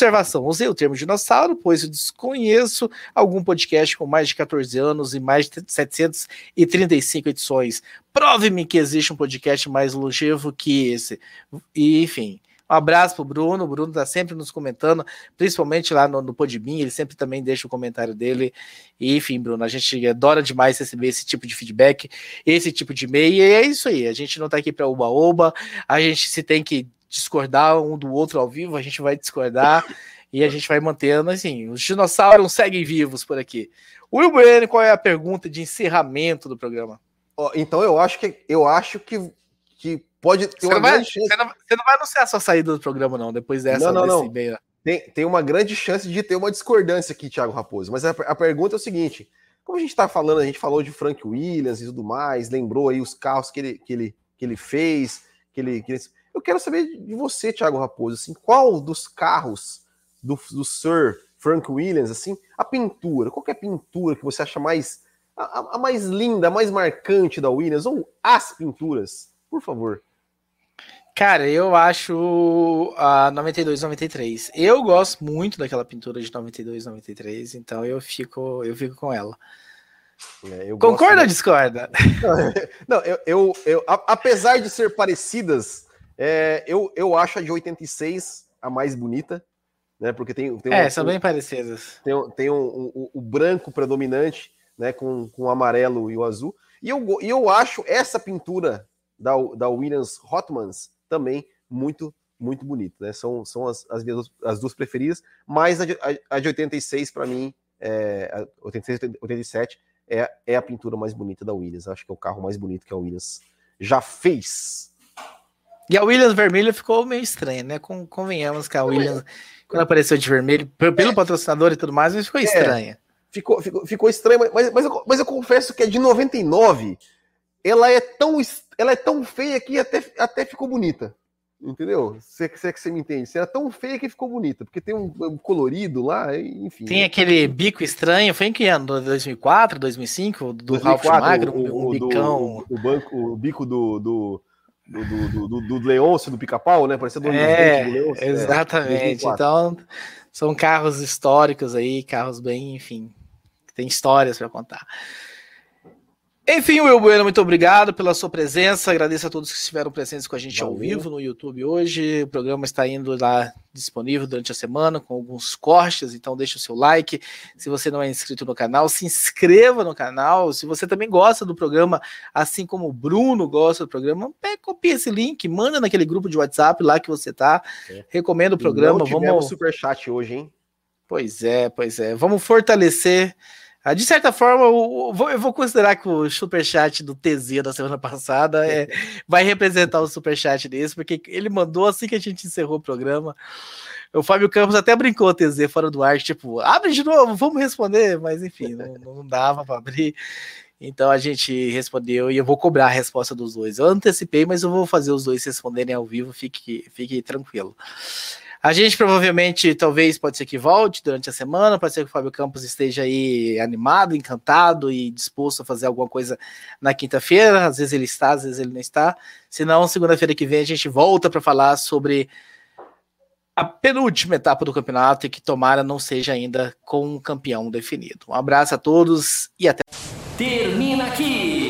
Observação: usei o termo dinossauro, pois eu desconheço algum podcast com mais de 14 anos e mais de 735 edições. Prove-me que existe um podcast mais longevo que esse. E, enfim. Um abraço pro Bruno. O Bruno tá sempre nos comentando, principalmente lá no, no ele sempre também deixa o comentário dele. E, enfim, Bruno, a gente adora demais receber esse tipo de feedback, esse tipo de e-mail. E é isso aí. A gente não tá aqui para oba-oba, a gente se tem que discordar um do outro ao vivo, a gente vai discordar e a gente vai mantendo assim. Os dinossauros seguem vivos por aqui. Will Bueno, qual é a pergunta de encerramento do programa? Então eu acho que eu acho que, que pode ter você uma vai, grande chance. Você não, você não, vai anunciar a sua saída do programa, não, depois dessa. Não, não, não. Tem, tem uma grande chance de ter uma discordância aqui, Thiago Raposo. Mas a, a pergunta é o seguinte: como a gente está falando, a gente falou de Frank Williams e tudo mais, lembrou aí os carros que ele, que ele, que ele fez, que ele, que ele eu quero saber de você, Thiago Raposo, assim, qual dos carros do, do Sir Frank Williams, assim, a pintura, qual é a pintura que você acha mais a, a, mais linda, a mais marcante da Williams, ou as pinturas, por favor. Cara, eu acho a 92, 93. Eu gosto muito daquela pintura de 92, 93, então eu fico, eu fico com ela. É, Concorda ou discorda? Não, eu, eu, eu, apesar de ser parecidas, é, eu, eu acho a de 86 a mais bonita, né? Porque tem, tem é, um, são bem parecidas. Tem, tem um, um, o branco predominante, né? Com, com o amarelo e o azul. E eu, e eu acho essa pintura da, da Williams Hotmans também muito, muito bonita, né? São, são as, as, minhas, as duas preferidas, mas a de, a, a de 86, para mim, é, 86, 87, é, é a pintura mais bonita da Williams. Acho que é o carro mais bonito que a Williams já fez. E a Williams vermelha ficou meio estranha, né? Com, convenhamos que a Williams, quando apareceu de vermelho, pelo patrocinador e tudo mais, mas ficou é, estranha. Ficou, ficou, ficou estranha, mas, mas, eu, mas eu confesso que é de 99. Ela é tão, ela é tão feia que até, até ficou bonita. Entendeu? Se, se é que você me entende. Se era tão feia que ficou bonita, porque tem um, um colorido lá, enfim. Tem aquele bico estranho, foi em que ano? 2004, 2005? Do 2004, Ralph Magro, um, um bicão. Do, o, banco, o bico do, do, do, do, do, do Leôncio, do pica-pau, né? Parecia do, é, do Leôncio. É, exatamente. É, então, são carros históricos aí, carros bem, enfim, tem histórias para contar. Enfim, Will Bueno, muito obrigado pela sua presença. Agradeço a todos que estiveram presentes com a gente Valeu. ao vivo no YouTube hoje. O programa está indo lá disponível durante a semana com alguns cortes, então deixe o seu like. Se você não é inscrito no canal, se inscreva no canal. Se você também gosta do programa, assim como o Bruno gosta do programa, pega, copia esse link, manda naquele grupo de WhatsApp lá que você tá. É. Recomendo o programa. Não Vamos super chat hoje, hein? Pois é, pois é. Vamos fortalecer de certa forma, eu vou considerar que o superchat do TZ da semana passada é, vai representar o superchat desse, porque ele mandou assim que a gente encerrou o programa. O Fábio Campos até brincou TZ fora do ar, tipo, abre de novo, vamos responder, mas enfim, não, não dava para abrir. Então a gente respondeu e eu vou cobrar a resposta dos dois. Eu antecipei, mas eu vou fazer os dois responderem ao vivo, fique, fique tranquilo. A gente provavelmente, talvez, pode ser que volte durante a semana, pode ser que o Fábio Campos esteja aí animado, encantado e disposto a fazer alguma coisa na quinta-feira. Às vezes ele está, às vezes ele não está. Se não, segunda-feira que vem a gente volta para falar sobre a penúltima etapa do campeonato e que tomara não seja ainda com um campeão definido. Um abraço a todos e até. Termina aqui